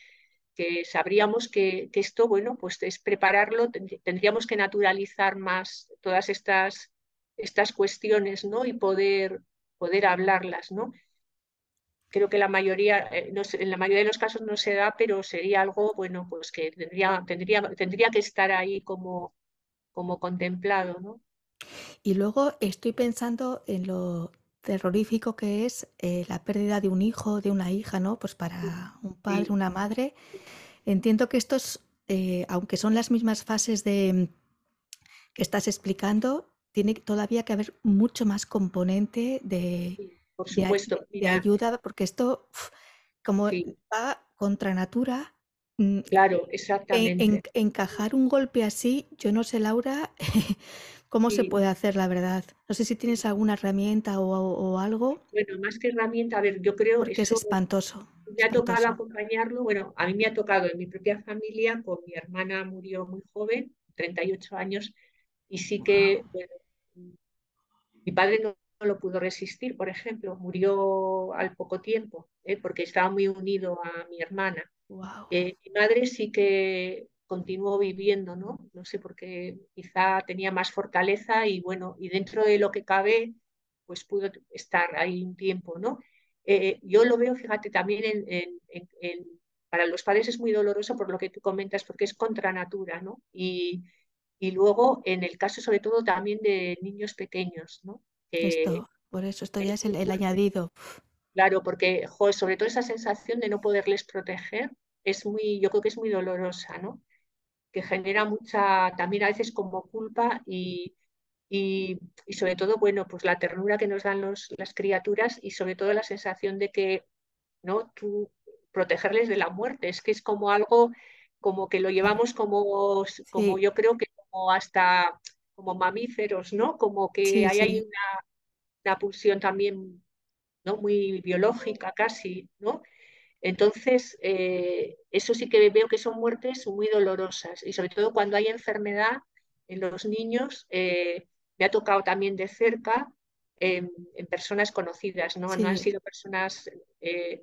que sabríamos que, esto, bueno, pues es prepararlo, tendríamos que naturalizar más todas estas, estas cuestiones, ¿no? Y poder, poder hablarlas, ¿no? Creo que la mayoría, eh, en la mayoría de los casos no se da, pero sería algo, bueno, pues que tendría, tendría, tendría que estar ahí como, como contemplado, ¿no? Y luego estoy pensando en lo terrorífico que es eh, la pérdida de un hijo, de una hija, ¿no? Pues para un padre, una madre. Entiendo que estos, eh, aunque son las mismas fases de que estás explicando, tiene todavía que haber mucho más componente de, por supuesto, de, ayuda, porque esto, como va contra natura, mm, Claro, exactamente. encajar un golpe así, yo no sé, Laura, ¿Cómo se puede hacer, la verdad? No sé si tienes alguna herramienta o, algo. Bueno, más que herramienta, a ver, yo creo que es espantoso. Me ha tocado acompañarlo, bueno, a mí me ha tocado en mi propia familia, con mi hermana murió muy joven, 38 años, y sí que mi padre no, lo pudo resistir, por ejemplo, murió al poco tiempo, ¿eh? porque estaba muy unido a mi hermana. Eh, mi madre sí que continuó viviendo, ¿no? No sé, porque quizá tenía más fortaleza y bueno, y dentro de lo que cabe, pues pudo estar ahí un tiempo, ¿no? Eh, yo lo veo, fíjate, también en, para los padres es muy doloroso por lo que tú comentas, porque es contra natura, ¿no? Y, y luego en el caso sobre todo también de niños pequeños, ¿no? esto, por eso, esto ya es el, añadido. Claro, porque sobre todo esa sensación de no poderles proteger es muy, yo creo que es muy dolorosa, ¿no? Que genera mucha, también a veces como culpa y, y, sobre todo, bueno, pues la ternura que nos dan los, las criaturas y sobre todo la sensación de que, ¿no? Tú protegerles de la muerte, es que es como algo como que lo llevamos como, como yo creo que como hasta como mamíferos, ¿no? Como que hay, hay una, una, pulsión también, ¿no? Muy biológica casi, ¿no? Entonces, eh, eso sí que veo que son muertes muy dolorosas y sobre todo cuando hay enfermedad en los niños, eh, me ha tocado también de cerca en, personas conocidas, ¿no? No han sido personas, eh,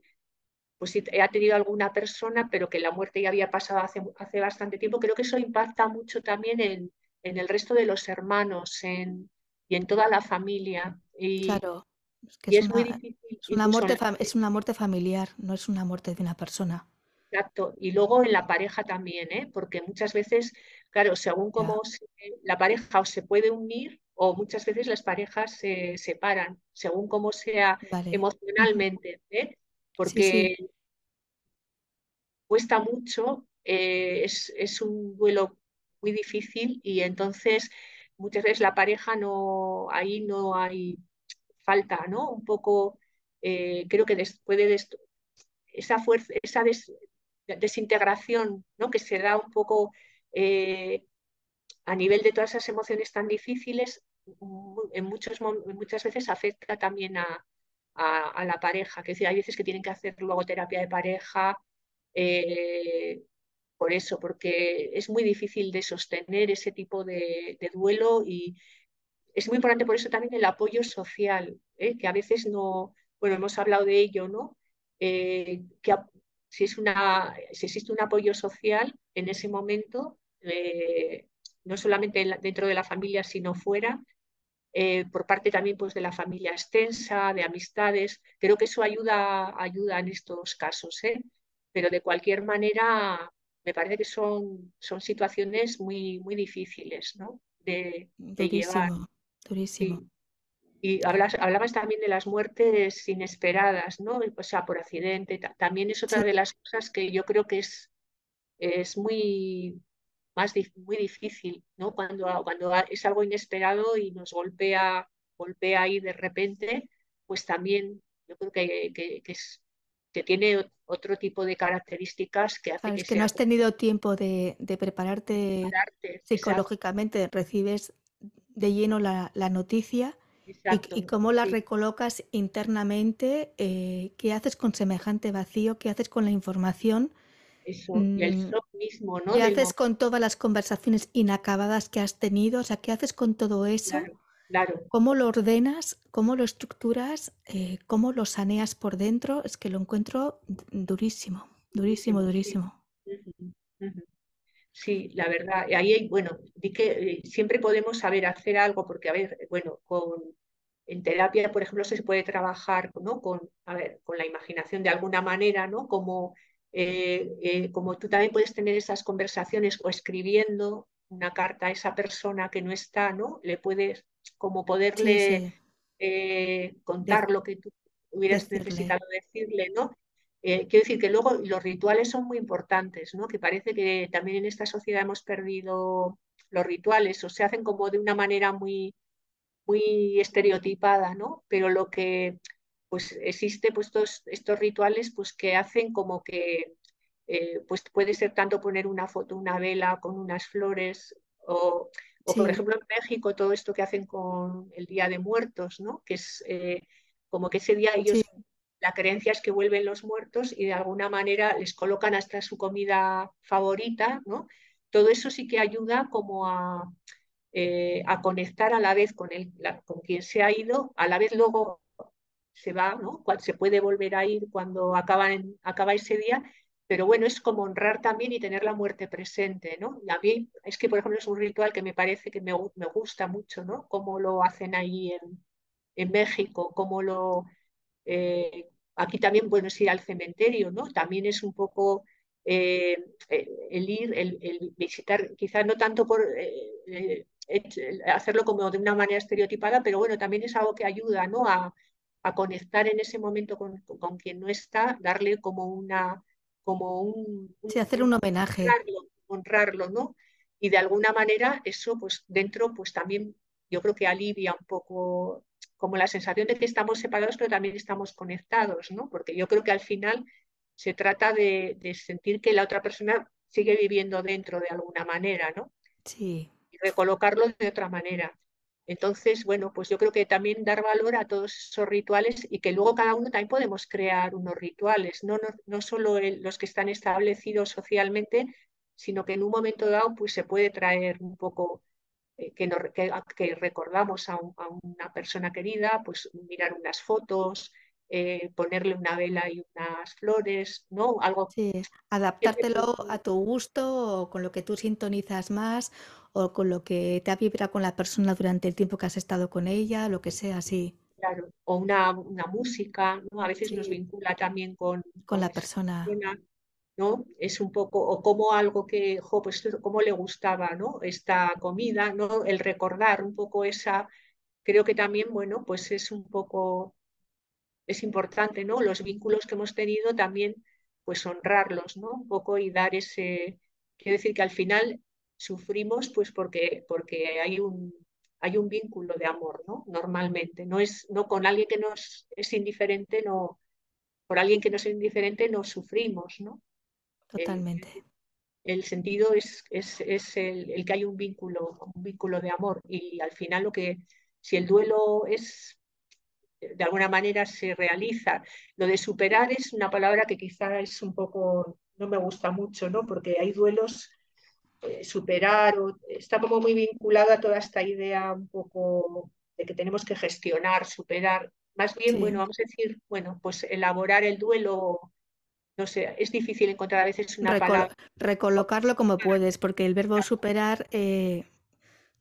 pues sí, ha tenido alguna persona, pero que la muerte ya había pasado hace, hace bastante tiempo. Creo que eso impacta mucho también en, en el resto de los hermanos en, y en toda la familia. Y, claro, es, que es, muy difícil. Es una, muerte, es una muerte familiar, no es una muerte de una persona. Exacto. Y luego en la pareja también, ¿eh? porque muchas veces, claro, según cómo la pareja o se puede unir o muchas veces las parejas se separan, según cómo sea emocionalmente, ¿eh? Porque cuesta mucho, eh, es, es, un duelo muy difícil y entonces muchas veces la pareja no, ahí no hay falta, ¿no? Un poco, eh, creo que puede esa fuerza, esa desintegración, ¿no? Que se da un poco eh, a nivel de todas esas emociones tan difíciles, en, muchos, muchas veces afecta también a, a, la pareja. Que decir, hay veces que tienen que hacer luego terapia de pareja, eh, por eso, porque es muy difícil de sostener ese tipo de, duelo y es muy importante por eso también el apoyo social, ¿eh? que a veces no, bueno, hemos hablado de ello, ¿no? Eh, que si, es una, si existe un apoyo social en ese momento, no solamente dentro de la familia, sino fuera, eh, por parte también pues, de la familia extensa, de amistades. Creo que eso ayuda, ayuda en estos casos, ¿eh? pero de cualquier manera me parece que son, son situaciones muy, muy difíciles ¿no? de, llevar. Durísimo. Y hablas, hablabas también de las muertes inesperadas, ¿no? O sea, por accidente. También es otra de las cosas que yo creo que es, es muy, más muy difícil, ¿no? Cuando, cuando es algo inesperado y nos golpea, golpea ahí de repente, pues también yo creo que, que, es, que tiene otro tipo de características que hacen que, que no has tenido tiempo de, prepararte, psicológicamente, recibes de lleno la, noticia y, cómo la recolocas internamente, eh, qué haces con semejante vacío, qué haces con la información eso, y el mm, shock mismo, ¿no? ¿Qué haces con todas las conversaciones inacabadas que has tenido? O sea, ¿qué haces con todo eso? Claro, ¿Cómo lo ordenas? ¿Cómo lo estructuras? Eh, ¿Cómo lo saneas por dentro? Es que lo encuentro durísimo, durísimo, durísimo. Sí, la verdad, ahí, bueno, di que eh, siempre podemos saber hacer algo, porque, a ver, bueno, con, en terapia, por ejemplo, se puede trabajar, ¿no? Con, a ver, con la imaginación de alguna manera, ¿no? Como eh, eh, como tú también puedes tener esas conversaciones o escribiendo una carta a esa persona que no está, ¿no? Le puedes como poderle eh, contar lo que tú hubieras necesitado decirle, ¿no? quiero decir que luego los rituales son muy importantes, ¿no? Que parece que también en esta sociedad hemos perdido los rituales o se hacen como de una manera muy, muy estereotipada, ¿no? Pero lo que pues existe pues estos, rituales pues que hacen como que eh, pues puede ser tanto poner una foto, una vela con unas flores o, por ejemplo en México todo esto que hacen con el Día de Muertos, ¿no? Que es eh, como que ese día ellos, la creencia es que vuelven los muertos y de alguna manera les colocan hasta su comida favorita, ¿no? Todo eso sí que ayuda como a, eh, a conectar a la vez con, el, con quien se ha ido, a la vez luego se va, ¿no? Se puede volver a ir cuando acaba, acaba ese día pero bueno, es como honrar también y tener la muerte presente, ¿no? Y a mí es que, por ejemplo, es un ritual que me parece que me, me gusta mucho, ¿no? Cómo lo hacen ahí en, en México, cómo lo... Eh, aquí también, bueno, es ir al cementerio, ¿no? También es un poco eh, el ir, el, visitar, quizás no tanto por eh, hacerlo como de una manera estereotipada, pero bueno, también es algo que ayuda, ¿no? A, a conectar en ese momento con, con, quien no está, darle como una como un... sí, hacer un homenaje. Honrarlo, honrarlo, ¿no? Y de alguna manera eso, pues dentro, pues también yo creo que alivia un poco como la sensación de que estamos separados, pero también estamos conectados, ¿no? Porque yo creo que al final se trata de, de sentir que la otra persona sigue viviendo dentro de alguna manera, ¿no? Sí. Y recolocarlo de otra manera. Entonces, bueno, pues yo creo que también dar valor a todos esos rituales y que luego cada uno también podemos crear unos rituales, no, no, no solo el, los que están establecidos socialmente, sino que en un momento dado pues se puede traer un poco eh, que, nos, que, que, recordamos a, un, a, una persona querida, pues mirar unas fotos, eh, ponerle una vela y unas flores, ¿no? Algo. Sí, adaptártelo a tu gusto o con lo que tú sintonizas más o con lo que te ha vibrado con la persona durante el tiempo que has estado con ella, lo que sea, sí. Claro, o una, una música, ¿no? A veces Sí. nos vincula también con, Con la persona, ¿no? Es un poco, o como algo que, jo, pues cómo le gustaba, ¿no? Esta comida, ¿no? El recordar un poco esa, creo que también, bueno, pues es un poco, es importante, ¿no? Los vínculos que hemos tenido también, pues honrarlos, ¿no? Un poco y dar ese, quiero decir que al final sufrimos pues porque, porque hay un, hay un vínculo de amor, ¿no? Normalmente, no es, no con alguien que nos es indiferente, no, por alguien que nos es indiferente no sufrimos, ¿no? Totalmente. El, el sentido es, es, es el, el, que hay un vínculo, un vínculo de amor y al final lo que, si el duelo es de alguna manera se realiza. Lo de superar es una palabra que quizá es un poco, no me gusta mucho, ¿no? Porque hay duelos eh, superar, o, está como muy vinculado a toda esta idea un poco de que tenemos que gestionar, superar. Más bien, Sí. bueno, vamos a decir, bueno, pues elaborar el duelo, no sé, es difícil encontrar a veces una Recolo- palabra. recolocarlo como puedes, porque el verbo superar, eh,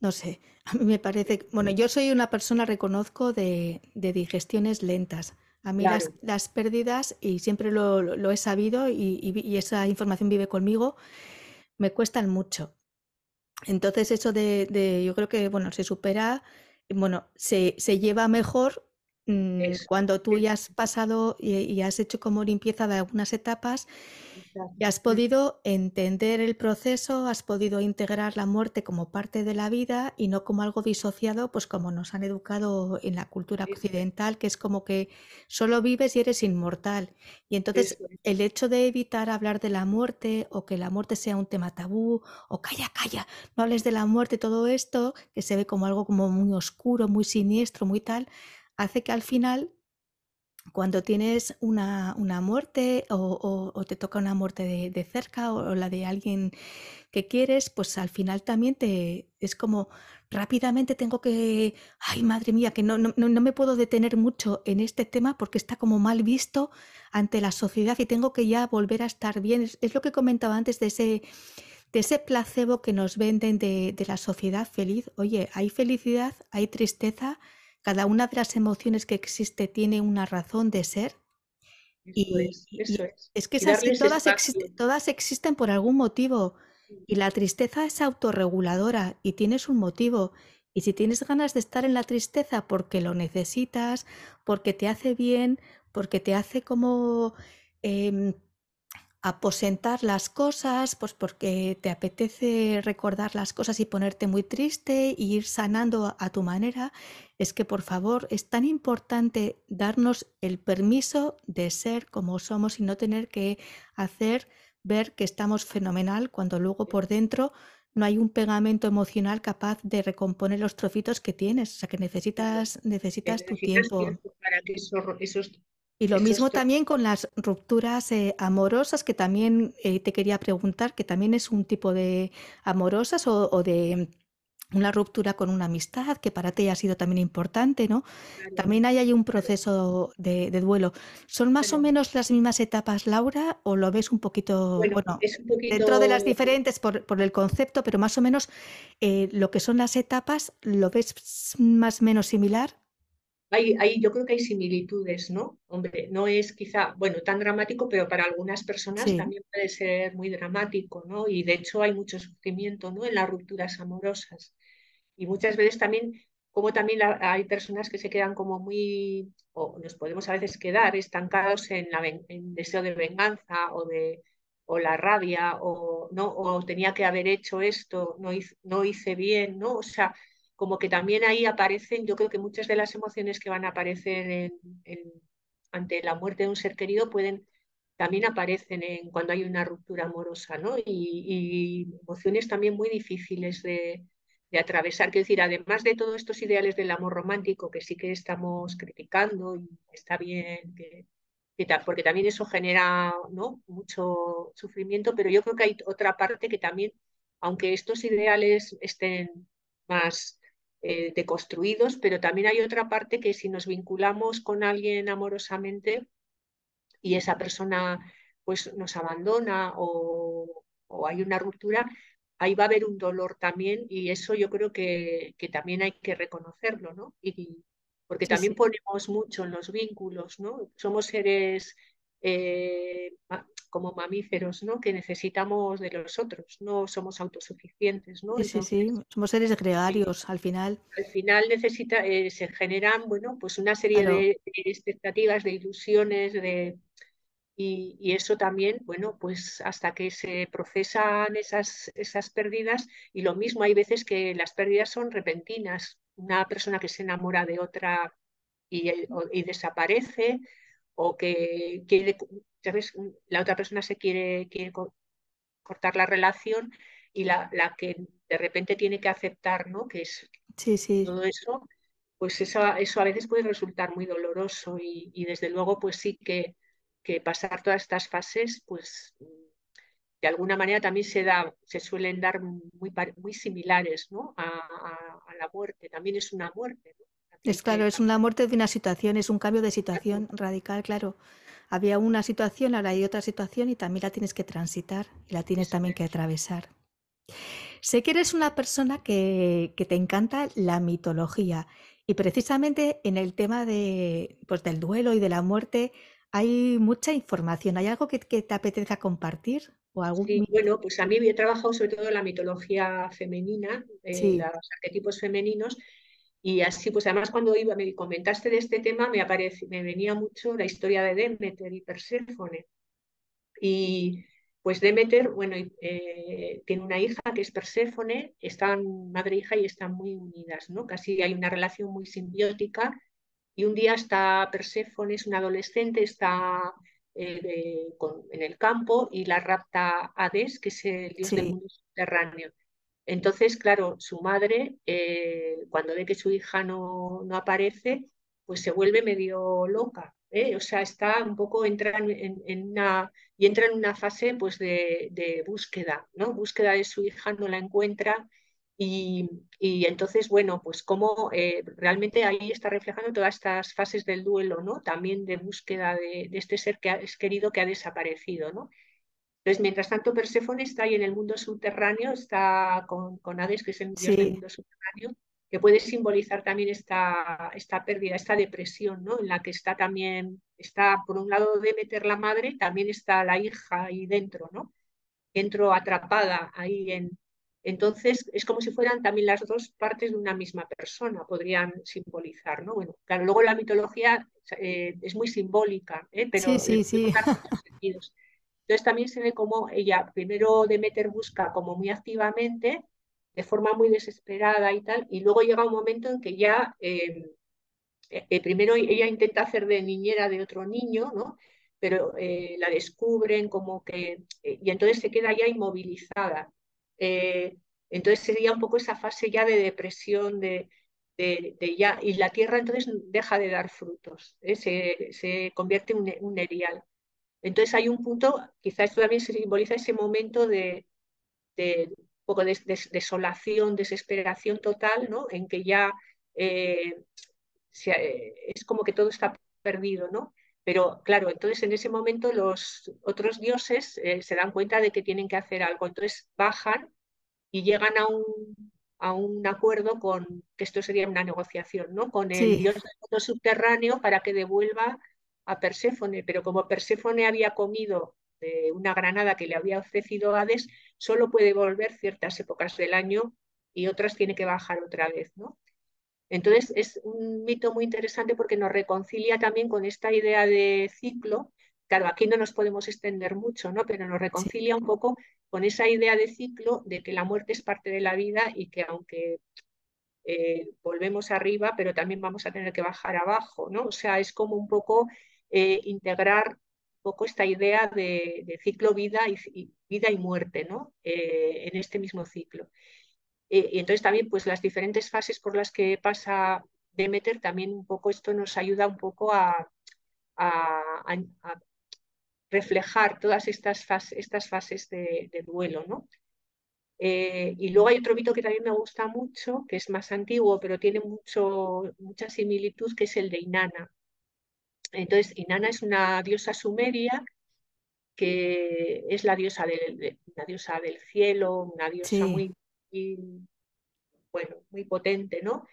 no sé, a mí me parece, bueno, yo soy una persona, reconozco, de, de digestiones lentas. A mí las, Claro, las pérdidas, y siempre lo, lo- lo he sabido y, y- y esa información vive conmigo, me cuestan mucho. Entonces eso de, de- yo creo que, bueno, se supera, bueno, se, se lleva mejor eso, cuando tú ya has pasado y, y has hecho como limpieza de algunas etapas y has podido entender el proceso, has podido integrar la muerte como parte de la vida y no como algo disociado, pues como nos han educado en la cultura occidental, que es como que solo vives y eres inmortal. Y entonces el hecho de evitar hablar de la muerte o que la muerte sea un tema tabú o calla, calla, no hables de la muerte, todo esto que se ve como algo como muy oscuro, muy siniestro, muy tal, hace que al final cuando tienes una, una muerte o, te toca una muerte de, de cerca o, la de alguien que quieres, pues al final también te es como rápidamente tengo que, ay madre mía, que no, no, no no me puedo detener mucho en este tema porque está como mal visto ante la sociedad y tengo que ya volver a estar bien. Es, es lo que comentaba antes de ese, de ese placebo que nos venden de, de la sociedad feliz. Oye, hay felicidad, hay tristeza, cada una de las emociones que existe tiene una razón de ser eso y, es, eso y es. es que todas existen por algún motivo y la tristeza es autorreguladora y tienes un motivo. Y si tienes ganas de estar en la tristeza porque lo necesitas, porque te hace bien, porque te hace como em, aposentar las cosas, pues porque te apetece recordar las cosas y ponerte muy triste y ir sanando a, tu manera, es que por favor es tan importante darnos el permiso de ser como somos y no tener que hacer ver que estamos fenomenal cuando luego por dentro no hay un pegamento emocional capaz de recomponer los trocitos que tienes, o sea que necesitas, que necesitas tu tiempo. tiempo para que esos, Y lo mismo también con las rupturas eh, amorosas, que también eh, te quería preguntar, que también es un tipo de amorosas o, o de una ruptura con una amistad que para ti ha sido también importante, ¿no? También hay ahí un proceso de, duelo. ¿Son más o menos las mismas etapas, Laura, o lo ves un poquito, bueno, dentro de las diferentes por, el concepto, pero más o menos eh, lo que son las etapas, ¿lo ves más o menos similar? Hay, yo creo que hay similitudes, ¿no? Hombre, no es quizá, bueno, tan dramático, pero para algunas personas también puede ser muy dramático, ¿no? Y de hecho hay mucho sufrimiento, ¿no? En las rupturas amorosas. Y muchas veces también, como también hay personas que se quedan como muy, o nos podemos a veces quedar estancados en, la, en deseo de venganza o de o la rabia o no o tenía que haber hecho esto, no no hice bien, ¿no? O sea, como que también ahí aparecen, yo creo que muchas de las emociones que van a aparecer ante la muerte de un ser querido pueden también aparecen en, cuando hay una ruptura amorosa, ¿no? Y, emociones también muy difíciles de, atravesar. Quiero decir, además de todos estos ideales del amor romántico que sí que estamos criticando y está bien, que, porque también eso genera ¿no? mucho sufrimiento, pero yo creo que hay otra parte que también, aunque estos ideales estén más eh, deconstruidos, pero también hay otra parte que si nos vinculamos con alguien amorosamente y esa persona pues nos abandona o, hay una ruptura, ahí va a haber un dolor también y eso yo creo que, también hay que reconocerlo, ¿no? Y, porque también ponemos mucho en los vínculos, ¿no? Somos seres eh, como mamíferos, ¿no? Que necesitamos de los otros, no somos autosuficientes, ¿no? Sí, sí, somos seres gregarios al final. Al final necesita, eh, se generan, bueno, pues una serie de, expectativas, de ilusiones, de y, eso también, bueno, pues hasta que se procesan esas, esas pérdidas, y lo mismo hay veces que las pérdidas son repentinas. Una persona que se enamora de otra y, y desaparece, o que quiere la otra persona se quiere, quiere cortar la relación y la, la, que de repente tiene que aceptar, ¿no? Que es sí, sí. todo eso, pues eso, eso a veces puede resultar muy doloroso y, desde luego pues sí que, que, pasar todas estas fases, pues de alguna manera también se da, se suelen dar muy, muy similares, ¿no? A, a, la muerte, también es una muerte, Es claro, es una muerte de una situación, es un cambio de situación radical, claro había una situación, ahora hay otra situación y también la tienes que transitar y la tienes también que atravesar. Sé que eres una persona que, te encanta la mitología y precisamente en el tema de, pues, del duelo y de la muerte hay mucha información. ¿Hay algo que, te apetezca compartir? ¿O algún sí, bueno, pues a mí he trabajado sobre todo en la mitología femenina, en los arquetipos femeninos, y así, pues además cuando iba, me comentaste de este tema, me, aparece, me venía mucho la historia de Demeter y Perséfone. Y pues Demeter, bueno, eh, tiene una hija que es Perséfone, están madre e hija y están muy unidas, ¿no? Casi hay una relación muy simbiótica. Y un día está Perséfone, es una adolescente, está eh, en el campo y la rapta Hades, que es el dios del mundo subterráneo. Entonces, claro, su madre, eh, cuando ve que su hija no, no, aparece, pues se vuelve medio loca. ¿eh? O sea, está un poco, entra en, una, y entra en una fase pues, de, búsqueda, ¿no? Búsqueda de su hija, no la encuentra. Y, entonces, bueno, pues como eh, realmente ahí está reflejando todas estas fases del duelo, ¿no? También de búsqueda de, de este ser que es querido que ha desaparecido, ¿no? Entonces, mientras tanto, Perséfone está ahí en el mundo subterráneo, está con, con Hades, que es el dios del mundo subterráneo, que puede simbolizar también esta, esta pérdida, esta depresión, ¿no? En la que está también, está por un lado de meter la madre, también está la hija ahí dentro, ¿no? Dentro atrapada ahí en... Entonces, es como si fueran también las dos partes de una misma persona, podrían simbolizar, ¿no? Bueno, claro, luego la mitología eh, es muy simbólica, ¿eh? pero sí, sí, sí. Entonces también se ve como ella, primero Demeter busca como muy activamente, de forma muy desesperada y tal, y luego llega un momento en que ya, em, eh, eh, primero ella intenta hacer de niñera de otro niño, ¿no? Pero eh, la descubren como que, y entonces se queda ya inmovilizada. entonces sería un poco esa fase ya de depresión, de, de, ya, y la tierra entonces deja de dar frutos, se, se, convierte en un, un erial. Entonces hay un punto, quizás esto también simboliza ese momento de, poco de, desolación, desesperación total, ¿no? En que ya eh, es como que todo está perdido, ¿no? Pero claro, entonces en ese momento los otros dioses eh, se dan cuenta de que tienen que hacer algo, entonces bajan y llegan a un, a un acuerdo con, que esto sería una negociación, ¿no? Con el dios del mundo subterráneo para que devuelva a Perséfone, pero como Perséfone había comido una granada que le había ofrecido Hades, solo puede volver ciertas épocas del año y otras tiene que bajar otra vez, ¿no? Entonces es un mito muy interesante porque nos reconcilia también con esta idea de ciclo. Claro, aquí no nos podemos extender mucho, ¿no? Pero nos reconcilia un poco con esa idea de ciclo de que la muerte es parte de la vida y que aunque eh, volvemos arriba, pero también vamos a tener que bajar abajo, ¿no? O sea, es como un poco eh, integrar un poco esta idea de, ciclo vida y, vida y muerte, ¿no? Eh, en este mismo ciclo. Eh, y entonces también pues las diferentes fases por las que pasa Demeter, también un poco esto nos ayuda un poco a, reflejar todas estas, estas fases de, duelo, ¿no? Y luego hay otro mito que también me gusta mucho, que es más antiguo, pero tiene mucho, mucha similitud, que es el de Inanna. Entonces, Inanna es una diosa sumeria que es la diosa del, diosa del cielo, una diosa muy bueno, muy potente, ¿no?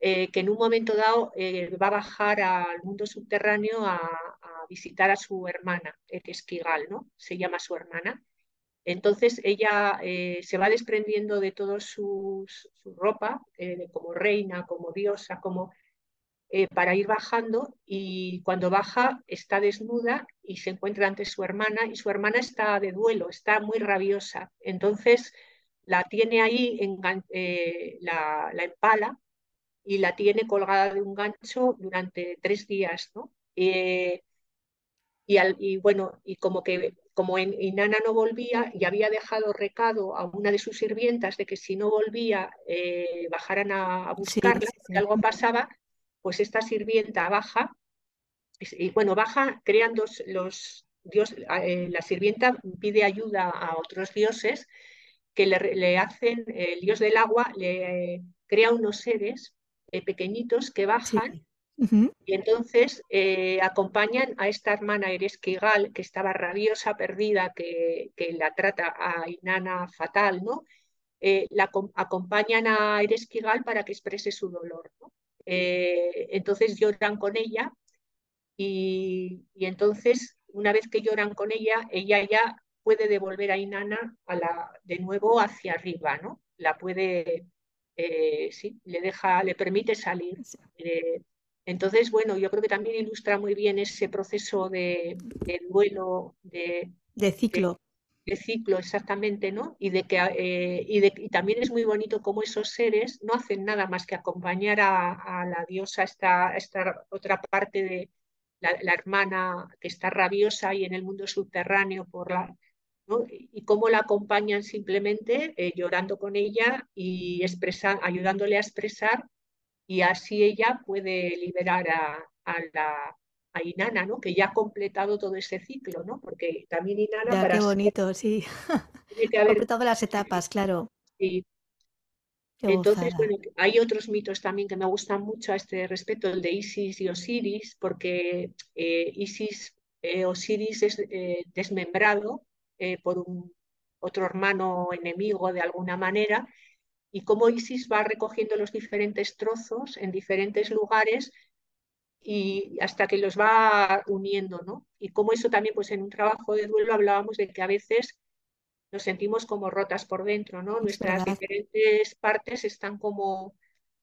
Eh, que en un momento dado eh, va a bajar al mundo subterráneo a, visitar a su hermana, Esquigal, ¿no? Se llama su hermana. Entonces ella eh, se va desprendiendo de toda su ropa, como reina, como diosa, como para ir bajando y cuando baja está desnuda y se encuentra ante su hermana y su hermana está de duelo, está muy rabiosa. Entonces la tiene ahí, eh, la, empala y la tiene colgada de un gancho durante tres días, ¿no? Eh, y, bueno, y como que como en, Inanna no volvía y había dejado recado a una de sus sirvientas de que si no volvía eh, bajaran a, buscarla, si algo pasaba, pues esta sirvienta baja y bueno, baja, crean dos, los dios, la sirvienta pide ayuda a otros dioses que le, hacen, el dios del agua le crea unos seres eh, pequeñitos que bajan y entonces eh, acompañan a esta hermana Eresquigal, que estaba rabiosa, perdida, que, la trata a Inanna fatal, ¿no? Eh, la acompañan a Eresquigal para que exprese su dolor. Entonces lloran con ella y, y, entonces, una vez que lloran con ella, ella ya puede devolver a Inanna a la, de nuevo hacia arriba, ¿no? La puede, eh, sí, le deja, le permite salir. Eh, entonces, bueno, yo creo que también ilustra muy bien ese proceso de, duelo, de, de ciclo. De, ciclo, exactamente, ¿no? Y de que eh, y, también es muy bonito cómo esos seres no hacen nada más que acompañar a, la diosa, esta, esta otra parte de la, hermana que está rabiosa y en el mundo subterráneo por la, y cómo la acompañan simplemente eh, llorando con ella y ayudándole a expresar y así ella puede liberar a, la a Inanna, ¿no? que ya ha completado todo ese ciclo, ¿no? porque también Inanna... Ya, qué bonito, sí. ha completado las etapas, claro. Sí. Entonces, bueno, hay otros mitos también que me gustan mucho a este respecto, el de Isis y Osiris, porque eh, Isis, eh, Osiris es desmembrado eh, por un otro hermano enemigo de alguna manera, y cómo Isis va recogiendo los diferentes trozos en diferentes lugares y hasta que los va uniendo, ¿no? Y cómo eso también, pues en un trabajo de duelo hablábamos de que a veces nos sentimos como rotas por dentro, ¿no? Nuestras diferentes partes están como,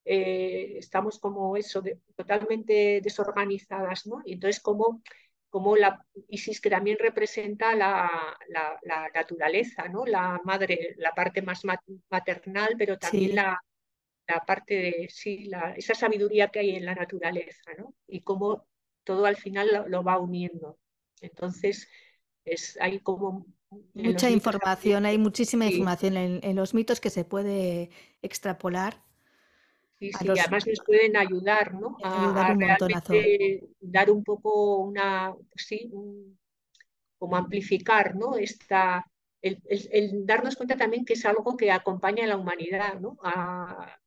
eh, estamos como eso, totalmente desorganizadas, ¿no? Y entonces como como la Isis que también representa la, naturaleza, ¿no? La madre, la parte más maternal, pero también la, parte de, sí, esa sabiduría que hay en la naturaleza, ¿no? Y cómo todo al final lo, va uniendo. Entonces, es, hay como... Mucha información, hay muchísima información en, los mitos que se puede extrapolar Sí, sí, además nos pueden ayudar, ¿no? A, dar un poco una, sí, como amplificar, ¿no? Esta, el, darnos cuenta también que es algo que acompaña a la humanidad, ¿no?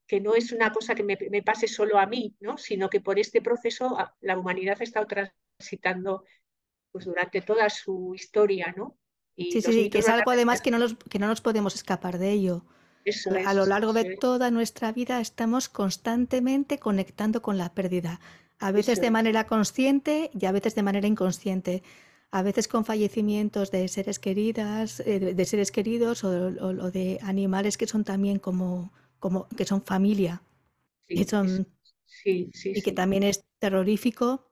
que no es una cosa que me, pase solo a mí, ¿no? sino que por este proceso la humanidad ha estado transitando pues, durante toda su historia. ¿no? Y sí, sí, que es algo además que no, nos, que no nos podemos escapar de ello. a lo largo de toda nuestra vida estamos constantemente conectando con la pérdida, a veces de manera consciente y a veces de manera inconsciente a veces con fallecimientos de seres queridas, eh, de seres queridos o, de animales que son también como, como que son familia y, y que también es terrorífico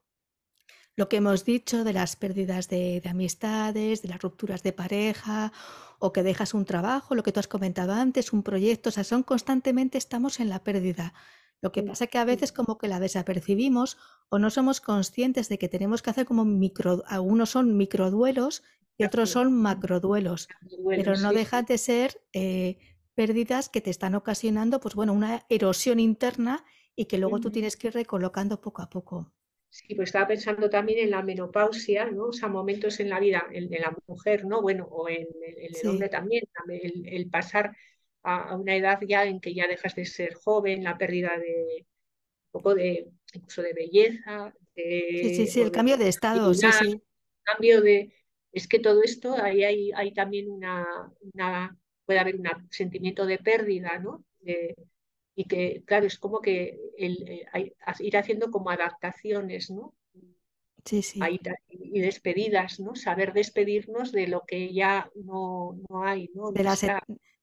lo que hemos dicho de las pérdidas de, de, amistades, de las rupturas de pareja o que dejas un trabajo, lo que tú has comentado antes, un proyecto, o sea, son constantemente estamos en la pérdida. Lo que pasa es que a veces como que la desapercibimos o no somos conscientes de que tenemos que hacer como micro, algunos son microduelos y otros son macroduelos, pero no dejan de ser eh, pérdidas que te están ocasionando, pues bueno, una erosión interna y que luego tú tienes que ir recolocando poco a poco. Sí, pues estaba pensando también en la menopausia, ¿no? O sea, momentos en la vida de la mujer, ¿no? Bueno, o en, el hombre también, el pasar a, una edad ya en que ya dejas de ser joven, la pérdida de un poco de incluso de belleza. sí, sí, sí, el cambio de estado, sí, sí. Cambio de. Es que todo esto, ahí hay, hay también una, una, puede haber un sentimiento de pérdida, ¿no? y que, claro, es como que el, ir haciendo como adaptaciones, ¿no? Sí, sí. y despedidas, ¿no? Saber despedirnos de lo que ya no, no hay, ¿no? De las,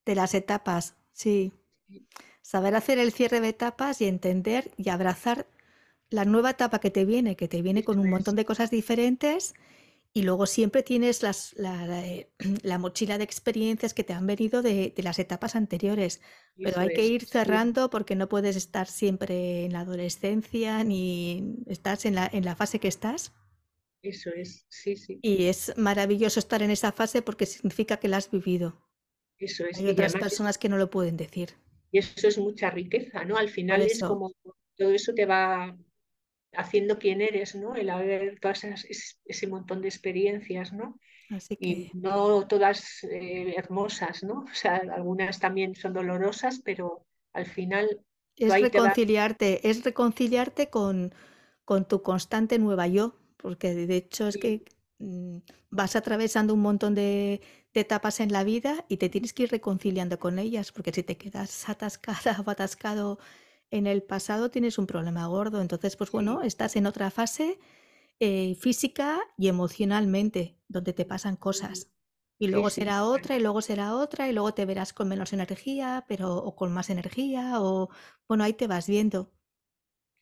de las etapas, sí. Saber hacer el cierre de etapas y entender y abrazar la nueva etapa que te viene, que te viene con un montón de cosas diferentes y luego siempre tienes las, eh, la, mochila de experiencias que te han venido de, las etapas anteriores. Pero hay que ir cerrando porque no puedes estar siempre en la adolescencia ni estás en la, en la fase que estás. Eso es, sí, sí. Y es maravilloso estar en esa fase porque significa que la has vivido. Eso es. Hay otras personas que no lo pueden decir. Y eso es mucha riqueza, ¿no? Al final es como todo eso te va haciendo quién eres, ¿no? El haber todas ese montón de experiencias, ¿no? Y no todas eh, hermosas, ¿no? O sea, algunas también son dolorosas, pero al final... Es reconciliarte, es reconciliarte con, con tu constante nueva yo, porque de hecho es que mm, vas atravesando un montón de, etapas en la vida y te tienes que ir reconciliando con ellas, porque si te quedas atascada o atascado en el pasado tienes un problema gordo. Entonces, pues bueno, estás en otra fase eh, física y emocionalmente, donde te pasan cosas. Y luego será otra, y luego será otra, y luego te verás con menos energía, pero o con más energía, o bueno, ahí te vas viendo.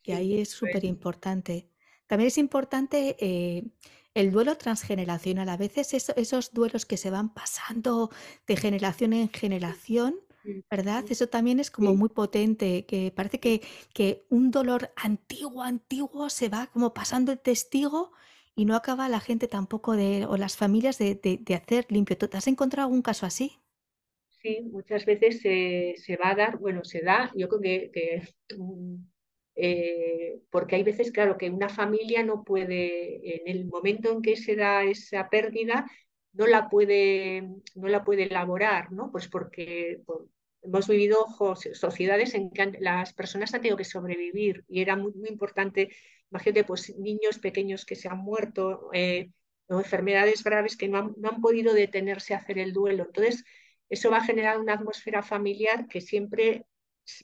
Y ahí es súper importante. También es importante eh, el duelo transgeneracional. A veces esos duelos que se van pasando de generación en generación, ¿verdad? Eso también es como muy potente, que parece que, que un dolor antiguo, antiguo se va como pasando el testigo y no acaba la gente tampoco de, o las familias de, de, hacer limpio. ¿Te has encontrado algún caso así? Sí, muchas veces se, se va a dar, bueno, se da, yo creo que, que mm, eh, porque hay veces, claro, que una familia no puede, en el momento en que se da esa pérdida, no la puede, no la puede elaborar, ¿no? Pues porque hemos vivido sociedades en que las personas han tenido que sobrevivir y era muy, importante, imagínate, pues niños pequeños que se han muerto, eh, o enfermedades graves que no han, no han podido detenerse a hacer el duelo. Entonces, eso va a generar una atmósfera familiar que siempre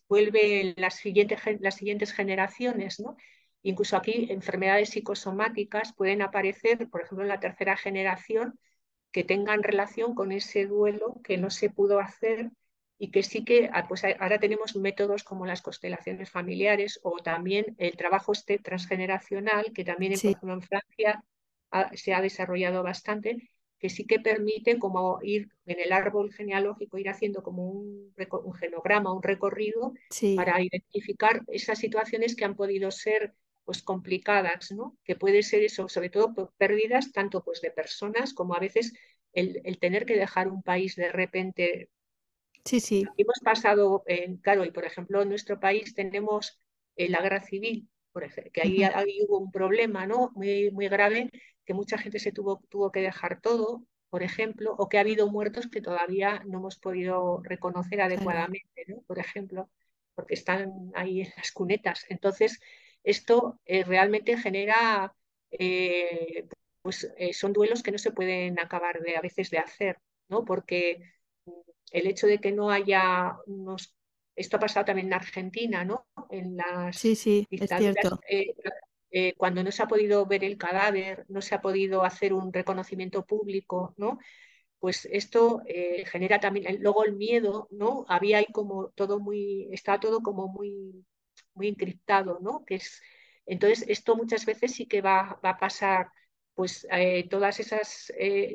vuelve las siguientes, las siguientes generaciones, ¿no? Incluso aquí enfermedades psicosomáticas pueden aparecer, por ejemplo, en la tercera generación, que tengan relación con ese duelo que no se pudo hacer y que sí que ah, pues ahora tenemos métodos como las constelaciones familiares o también el trabajo este transgeneracional, que también en Francia se ha desarrollado bastante, que sí que permite como ir en el árbol genealógico, ir haciendo como un, un genograma, un recorrido para identificar esas situaciones que han podido ser pues complicadas, ¿no? Que puede ser eso, sobre todo por pérdidas tanto pues de personas como a veces el, el tener que dejar un país de repente. Sí, sí. Hemos pasado, en, claro, y por ejemplo en nuestro país tenemos eh, la guerra civil, por ejemplo, que ahí, ahí, hubo un problema, ¿no? Muy, muy grave que mucha gente se tuvo, tuvo que dejar todo por ejemplo, o que ha habido muertos que todavía no hemos podido reconocer adecuadamente, ¿no? Por ejemplo, porque están ahí en las cunetas. Entonces, esto eh, realmente genera, eh, pues eh, son duelos que no se pueden acabar de a veces de hacer, ¿no? Porque el hecho de que no haya unos esto ha pasado también en Argentina, ¿no? En las sí, sí, es cierto. Eh, cuando no se ha podido ver el cadáver, no se ha podido hacer un reconocimiento público, ¿no? Pues esto eh, genera también, luego el miedo, ¿no? Había ahí como todo muy, está todo como muy, muy encriptado, ¿no? Que es, entonces esto muchas veces sí que va, va a pasar, pues eh, todas esas,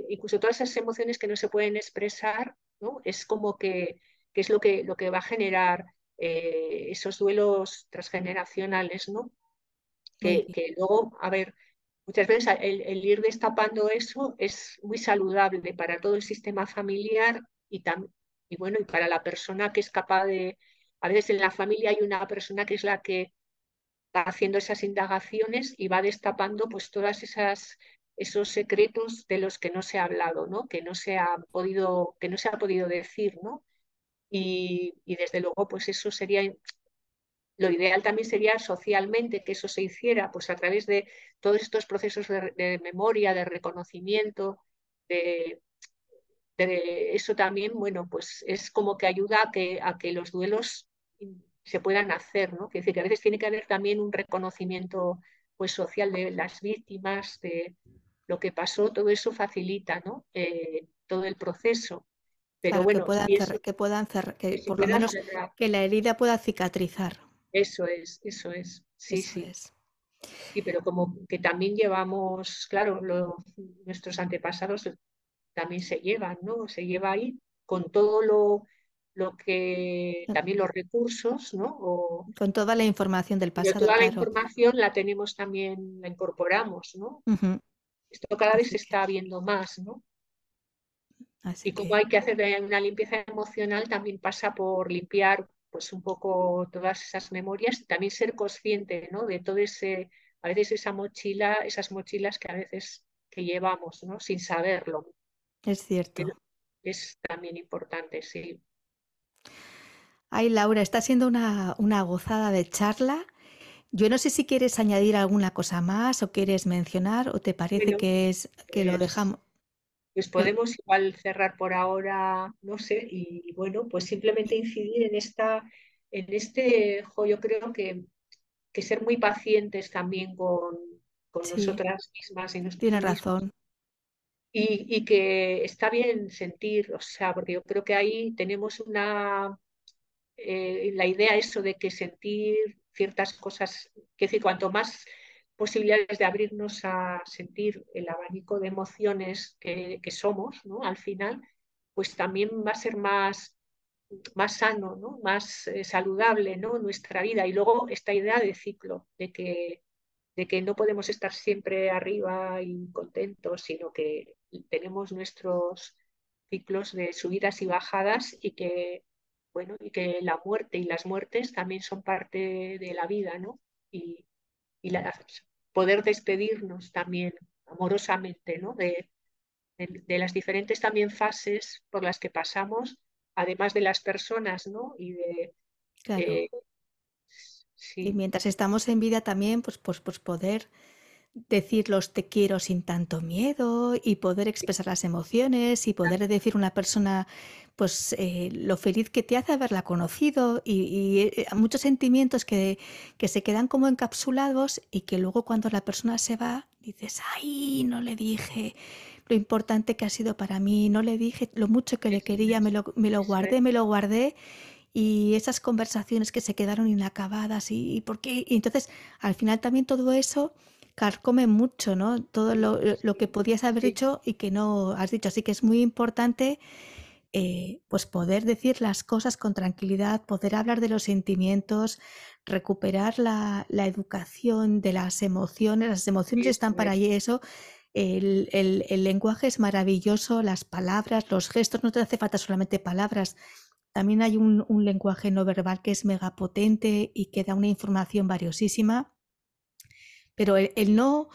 incluso todas esas emociones que no se pueden expresar, ¿no? Es como que, que es lo que, lo que va a generar esos duelos transgeneracionales, ¿no? que, luego, a ver, muchas veces el, ir destapando eso es muy saludable para todo el sistema familiar y, y bueno, y para la persona que es capaz de, a veces en la familia hay una persona que es la que va haciendo esas indagaciones y va destapando pues todas esas esos secretos de los que no se ha hablado, ¿no? Que no se ha podido, que no se ha podido decir, ¿no? Y, desde luego, pues eso sería lo ideal también sería socialmente que eso se hiciera pues a través de todos estos procesos de, memoria, de reconocimiento, de, eso también, bueno, pues es como que ayuda a que, a que los duelos se puedan hacer, ¿no? decir, que a veces tiene que haber también un reconocimiento pues social de las víctimas, de lo que pasó, todo eso facilita, ¿no? Eh, todo el proceso. Pero bueno, que puedan, que puedan que, por lo menos que la herida pueda cicatrizar. Eso es, eso es. Sí, sí. Es. Sí, pero como que también llevamos, claro, nuestros antepasados también se llevan, ¿no? Se lleva ahí con todo lo, lo que, también los recursos, ¿no? con toda la información del pasado. Toda la información la tenemos también, la incorporamos, ¿no? Esto cada vez se está viendo más, ¿no? Y como hay que hacer una limpieza emocional, también pasa por limpiar pues un poco todas esas memorias y también ser consciente ¿no? de todo ese, a veces esa mochila, esas mochilas que a veces que llevamos, ¿no? Sin saberlo. Es cierto. es también importante, sí. Ay, Laura, está siendo una, una gozada de charla. Yo no sé si quieres añadir alguna cosa más o quieres mencionar o te parece que es que lo dejamos. Pues podemos igual cerrar por ahora, no sé, y bueno, pues simplemente incidir en esta, en este, yo creo que, que ser muy pacientes también con, con nosotras mismas y Tiene razón. Y, y, que está bien sentir, o sea, porque yo creo que ahí tenemos una, eh, la idea eso de que sentir ciertas cosas, que decir, cuanto más posibilidades de abrirnos a sentir el abanico de emociones que, somos, ¿no? Al final, pues también va a ser más, más sano, ¿no? Más eh, saludable, ¿no? Nuestra vida. Y luego esta idea de ciclo, de que, de que no podemos estar siempre arriba y contentos, sino que tenemos nuestros ciclos de subidas y bajadas y que, bueno, y que la muerte y las muertes también son parte de la vida, ¿no? Y, y la, poder despedirnos también amorosamente ¿no? de, de, las diferentes también fases por las que pasamos, además de las personas, ¿no? Y de eh, Y mientras estamos en vida también, pues, pues, pues poder decir los te quiero sin tanto miedo y poder expresar las emociones y poder decir a una persona pues eh, lo feliz que te hace haberla conocido y, eh, muchos sentimientos que, que, se quedan como encapsulados y que luego cuando la persona se va dices, ay, no le dije lo importante que ha sido para mí, no le dije lo mucho que le quería, me lo, me lo guardé, me lo guardé y esas conversaciones que se quedaron inacabadas y, y por qué, y entonces al final también todo eso carcome mucho, ¿no? Todo lo, que podías haber dicho y que no has dicho. Así que es muy importante eh, pues poder decir las cosas con tranquilidad, poder hablar de los sentimientos, recuperar la, educación de las emociones. Las emociones están para eso. El, el, lenguaje es maravilloso, las palabras, los gestos, no te hace falta solamente palabras. También hay un, un lenguaje no verbal que es megapotente y que da una información valiosísima. Pero el, no,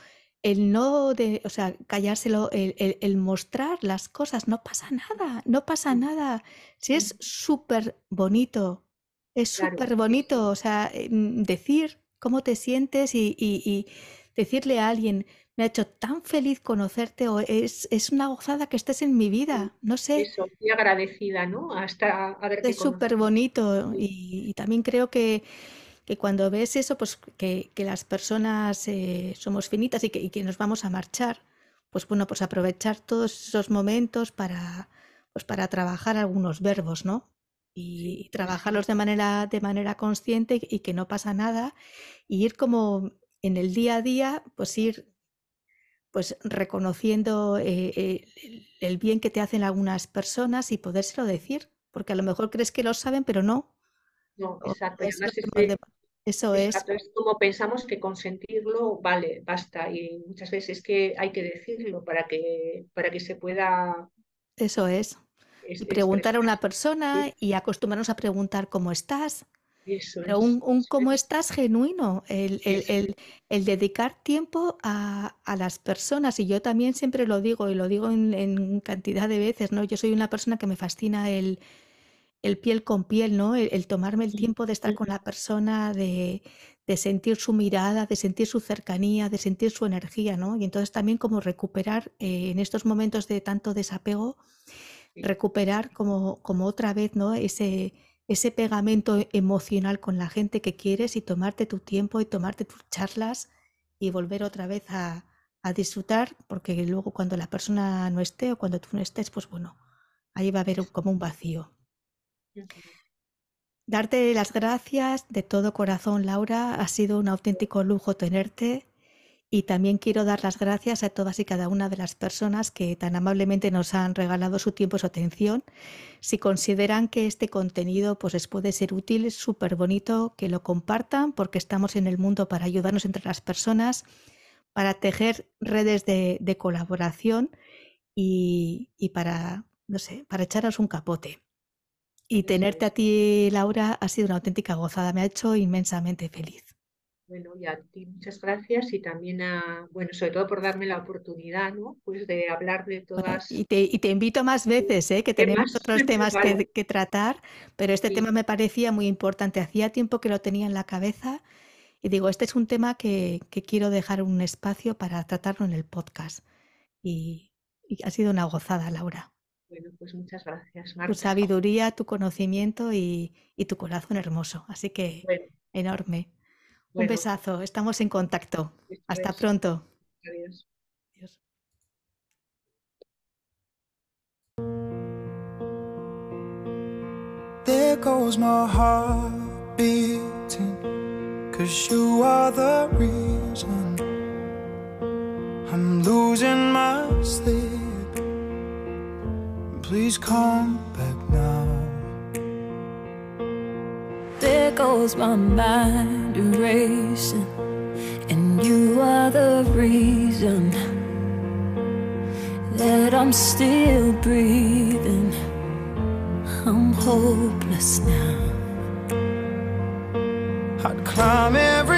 el no de, o sea, callárselo, el, el- el mostrar las cosas, no pasa nada, no pasa nada. Si es súper bonito, es súper bonito, o sea, decir cómo te sientes y, y- y decirle a alguien, me ha hecho tan feliz conocerte o es, es una gozada que estés en mi vida, no sé. Eso, muy agradecida, ¿no? Hasta haberte Es súper bonito y, y también creo que, que cuando ves eso, pues que, que las personas eh, somos finitas y que, y que nos vamos a marchar, pues bueno, pues aprovechar todos esos momentos para, pues para trabajar algunos verbos, ¿no? Y, trabajarlos de manera, de manera consciente y que no pasa nada y ir como en el día a día, pues ir pues reconociendo eh, eh, el, el bien que te hacen algunas personas y podérselo decir, porque a lo mejor crees que lo saben, pero no. No, exacto. Es que de- Eso es, exacto, es como pensamos que consentirlo, vale, basta. Y muchas veces es que hay que decirlo para que, para que se pueda eso es. es- Y preguntar a una persona y acostumbrarnos a preguntar cómo estás, Eso pero un, un cómo es, estás genuino, el, el- el- el dedicar tiempo a, a las personas. Y yo también siempre lo digo, y lo digo en, en cantidad de veces, ¿no? Yo soy una persona que me fascina el, el piel con piel, ¿no? El, el tomarme el tiempo de estar con la persona, de, de sentir su mirada, de sentir su cercanía, de sentir su energía, ¿no? Y entonces también como recuperar eh, en estos momentos de tanto desapego, recuperar como, como otra vez, ¿no? Ese, ese pegamento emocional con la gente que quieres y tomarte tu tiempo y tomarte tus charlas y volver otra vez a, a disfrutar, porque luego cuando la persona no esté o cuando tú no estés, pues bueno, ahí va a haber como un vacío. Darte las gracias de todo corazón, Laura. Ha sido un auténtico lujo tenerte. Y también quiero dar las gracias a todas y cada una de las personas que tan amablemente nos han regalado su tiempo y su atención. Si consideran que este contenido pues, les puede ser útil, es súper bonito que lo compartan porque estamos en el mundo para ayudarnos entre las personas, para tejer redes de, de colaboración y, y para, no sé, para echaros un capote. Y tenerte a ti, Laura, ha sido una auténtica gozada. Me ha hecho inmensamente feliz. Bueno, y a ti muchas gracias y también a, bueno, sobre todo por darme la oportunidad, ¿no? Pues de hablar de Bueno, todas y te, y te invito más veces, ¿eh? que tenemos temas. otros temas Vale, que, que tratar, pero este sí, tema me parecía muy importante. Hacía tiempo que lo tenía en la cabeza y digo, este es un tema que, que quiero dejar un espacio para tratarlo en el podcast. Y, y ha sido una gozada, Laura. Bueno, pues muchas gracias, Tu Marta. sabiduría, tu conocimiento y, y tu corazón hermoso. Así que Bueno, enorme. Un bueno, besazo, estamos en contacto. Hasta pronto. Adiós. Adiós. There goes my heart beating, cause you are the reason I'm losing my sleep. Please come back now. There goes my mind erasing, and you are the reason that I'm still breathing. I'm hopeless now. I'd climb every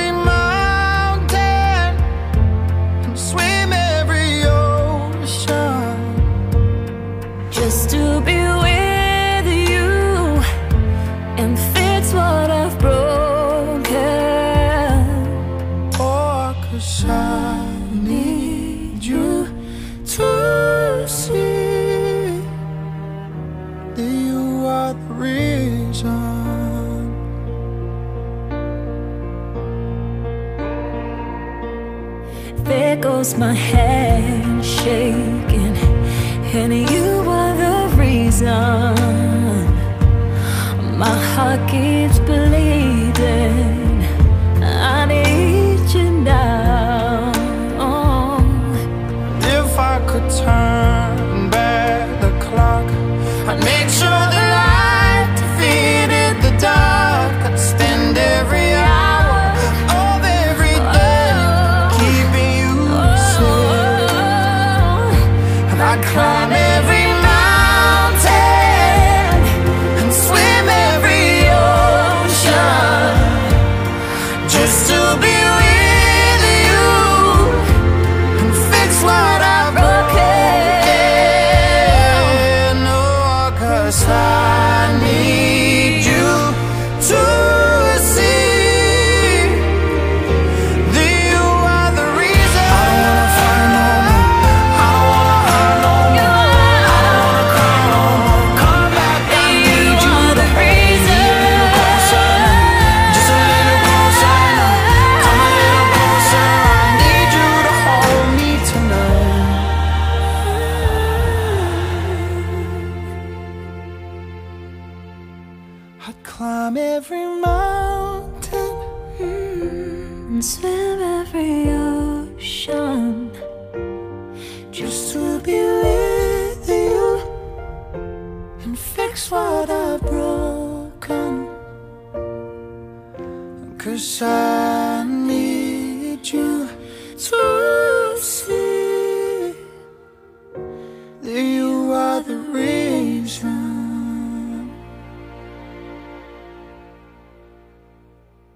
There goes my head shaking, and you are the reason. My heart keeps bleeding.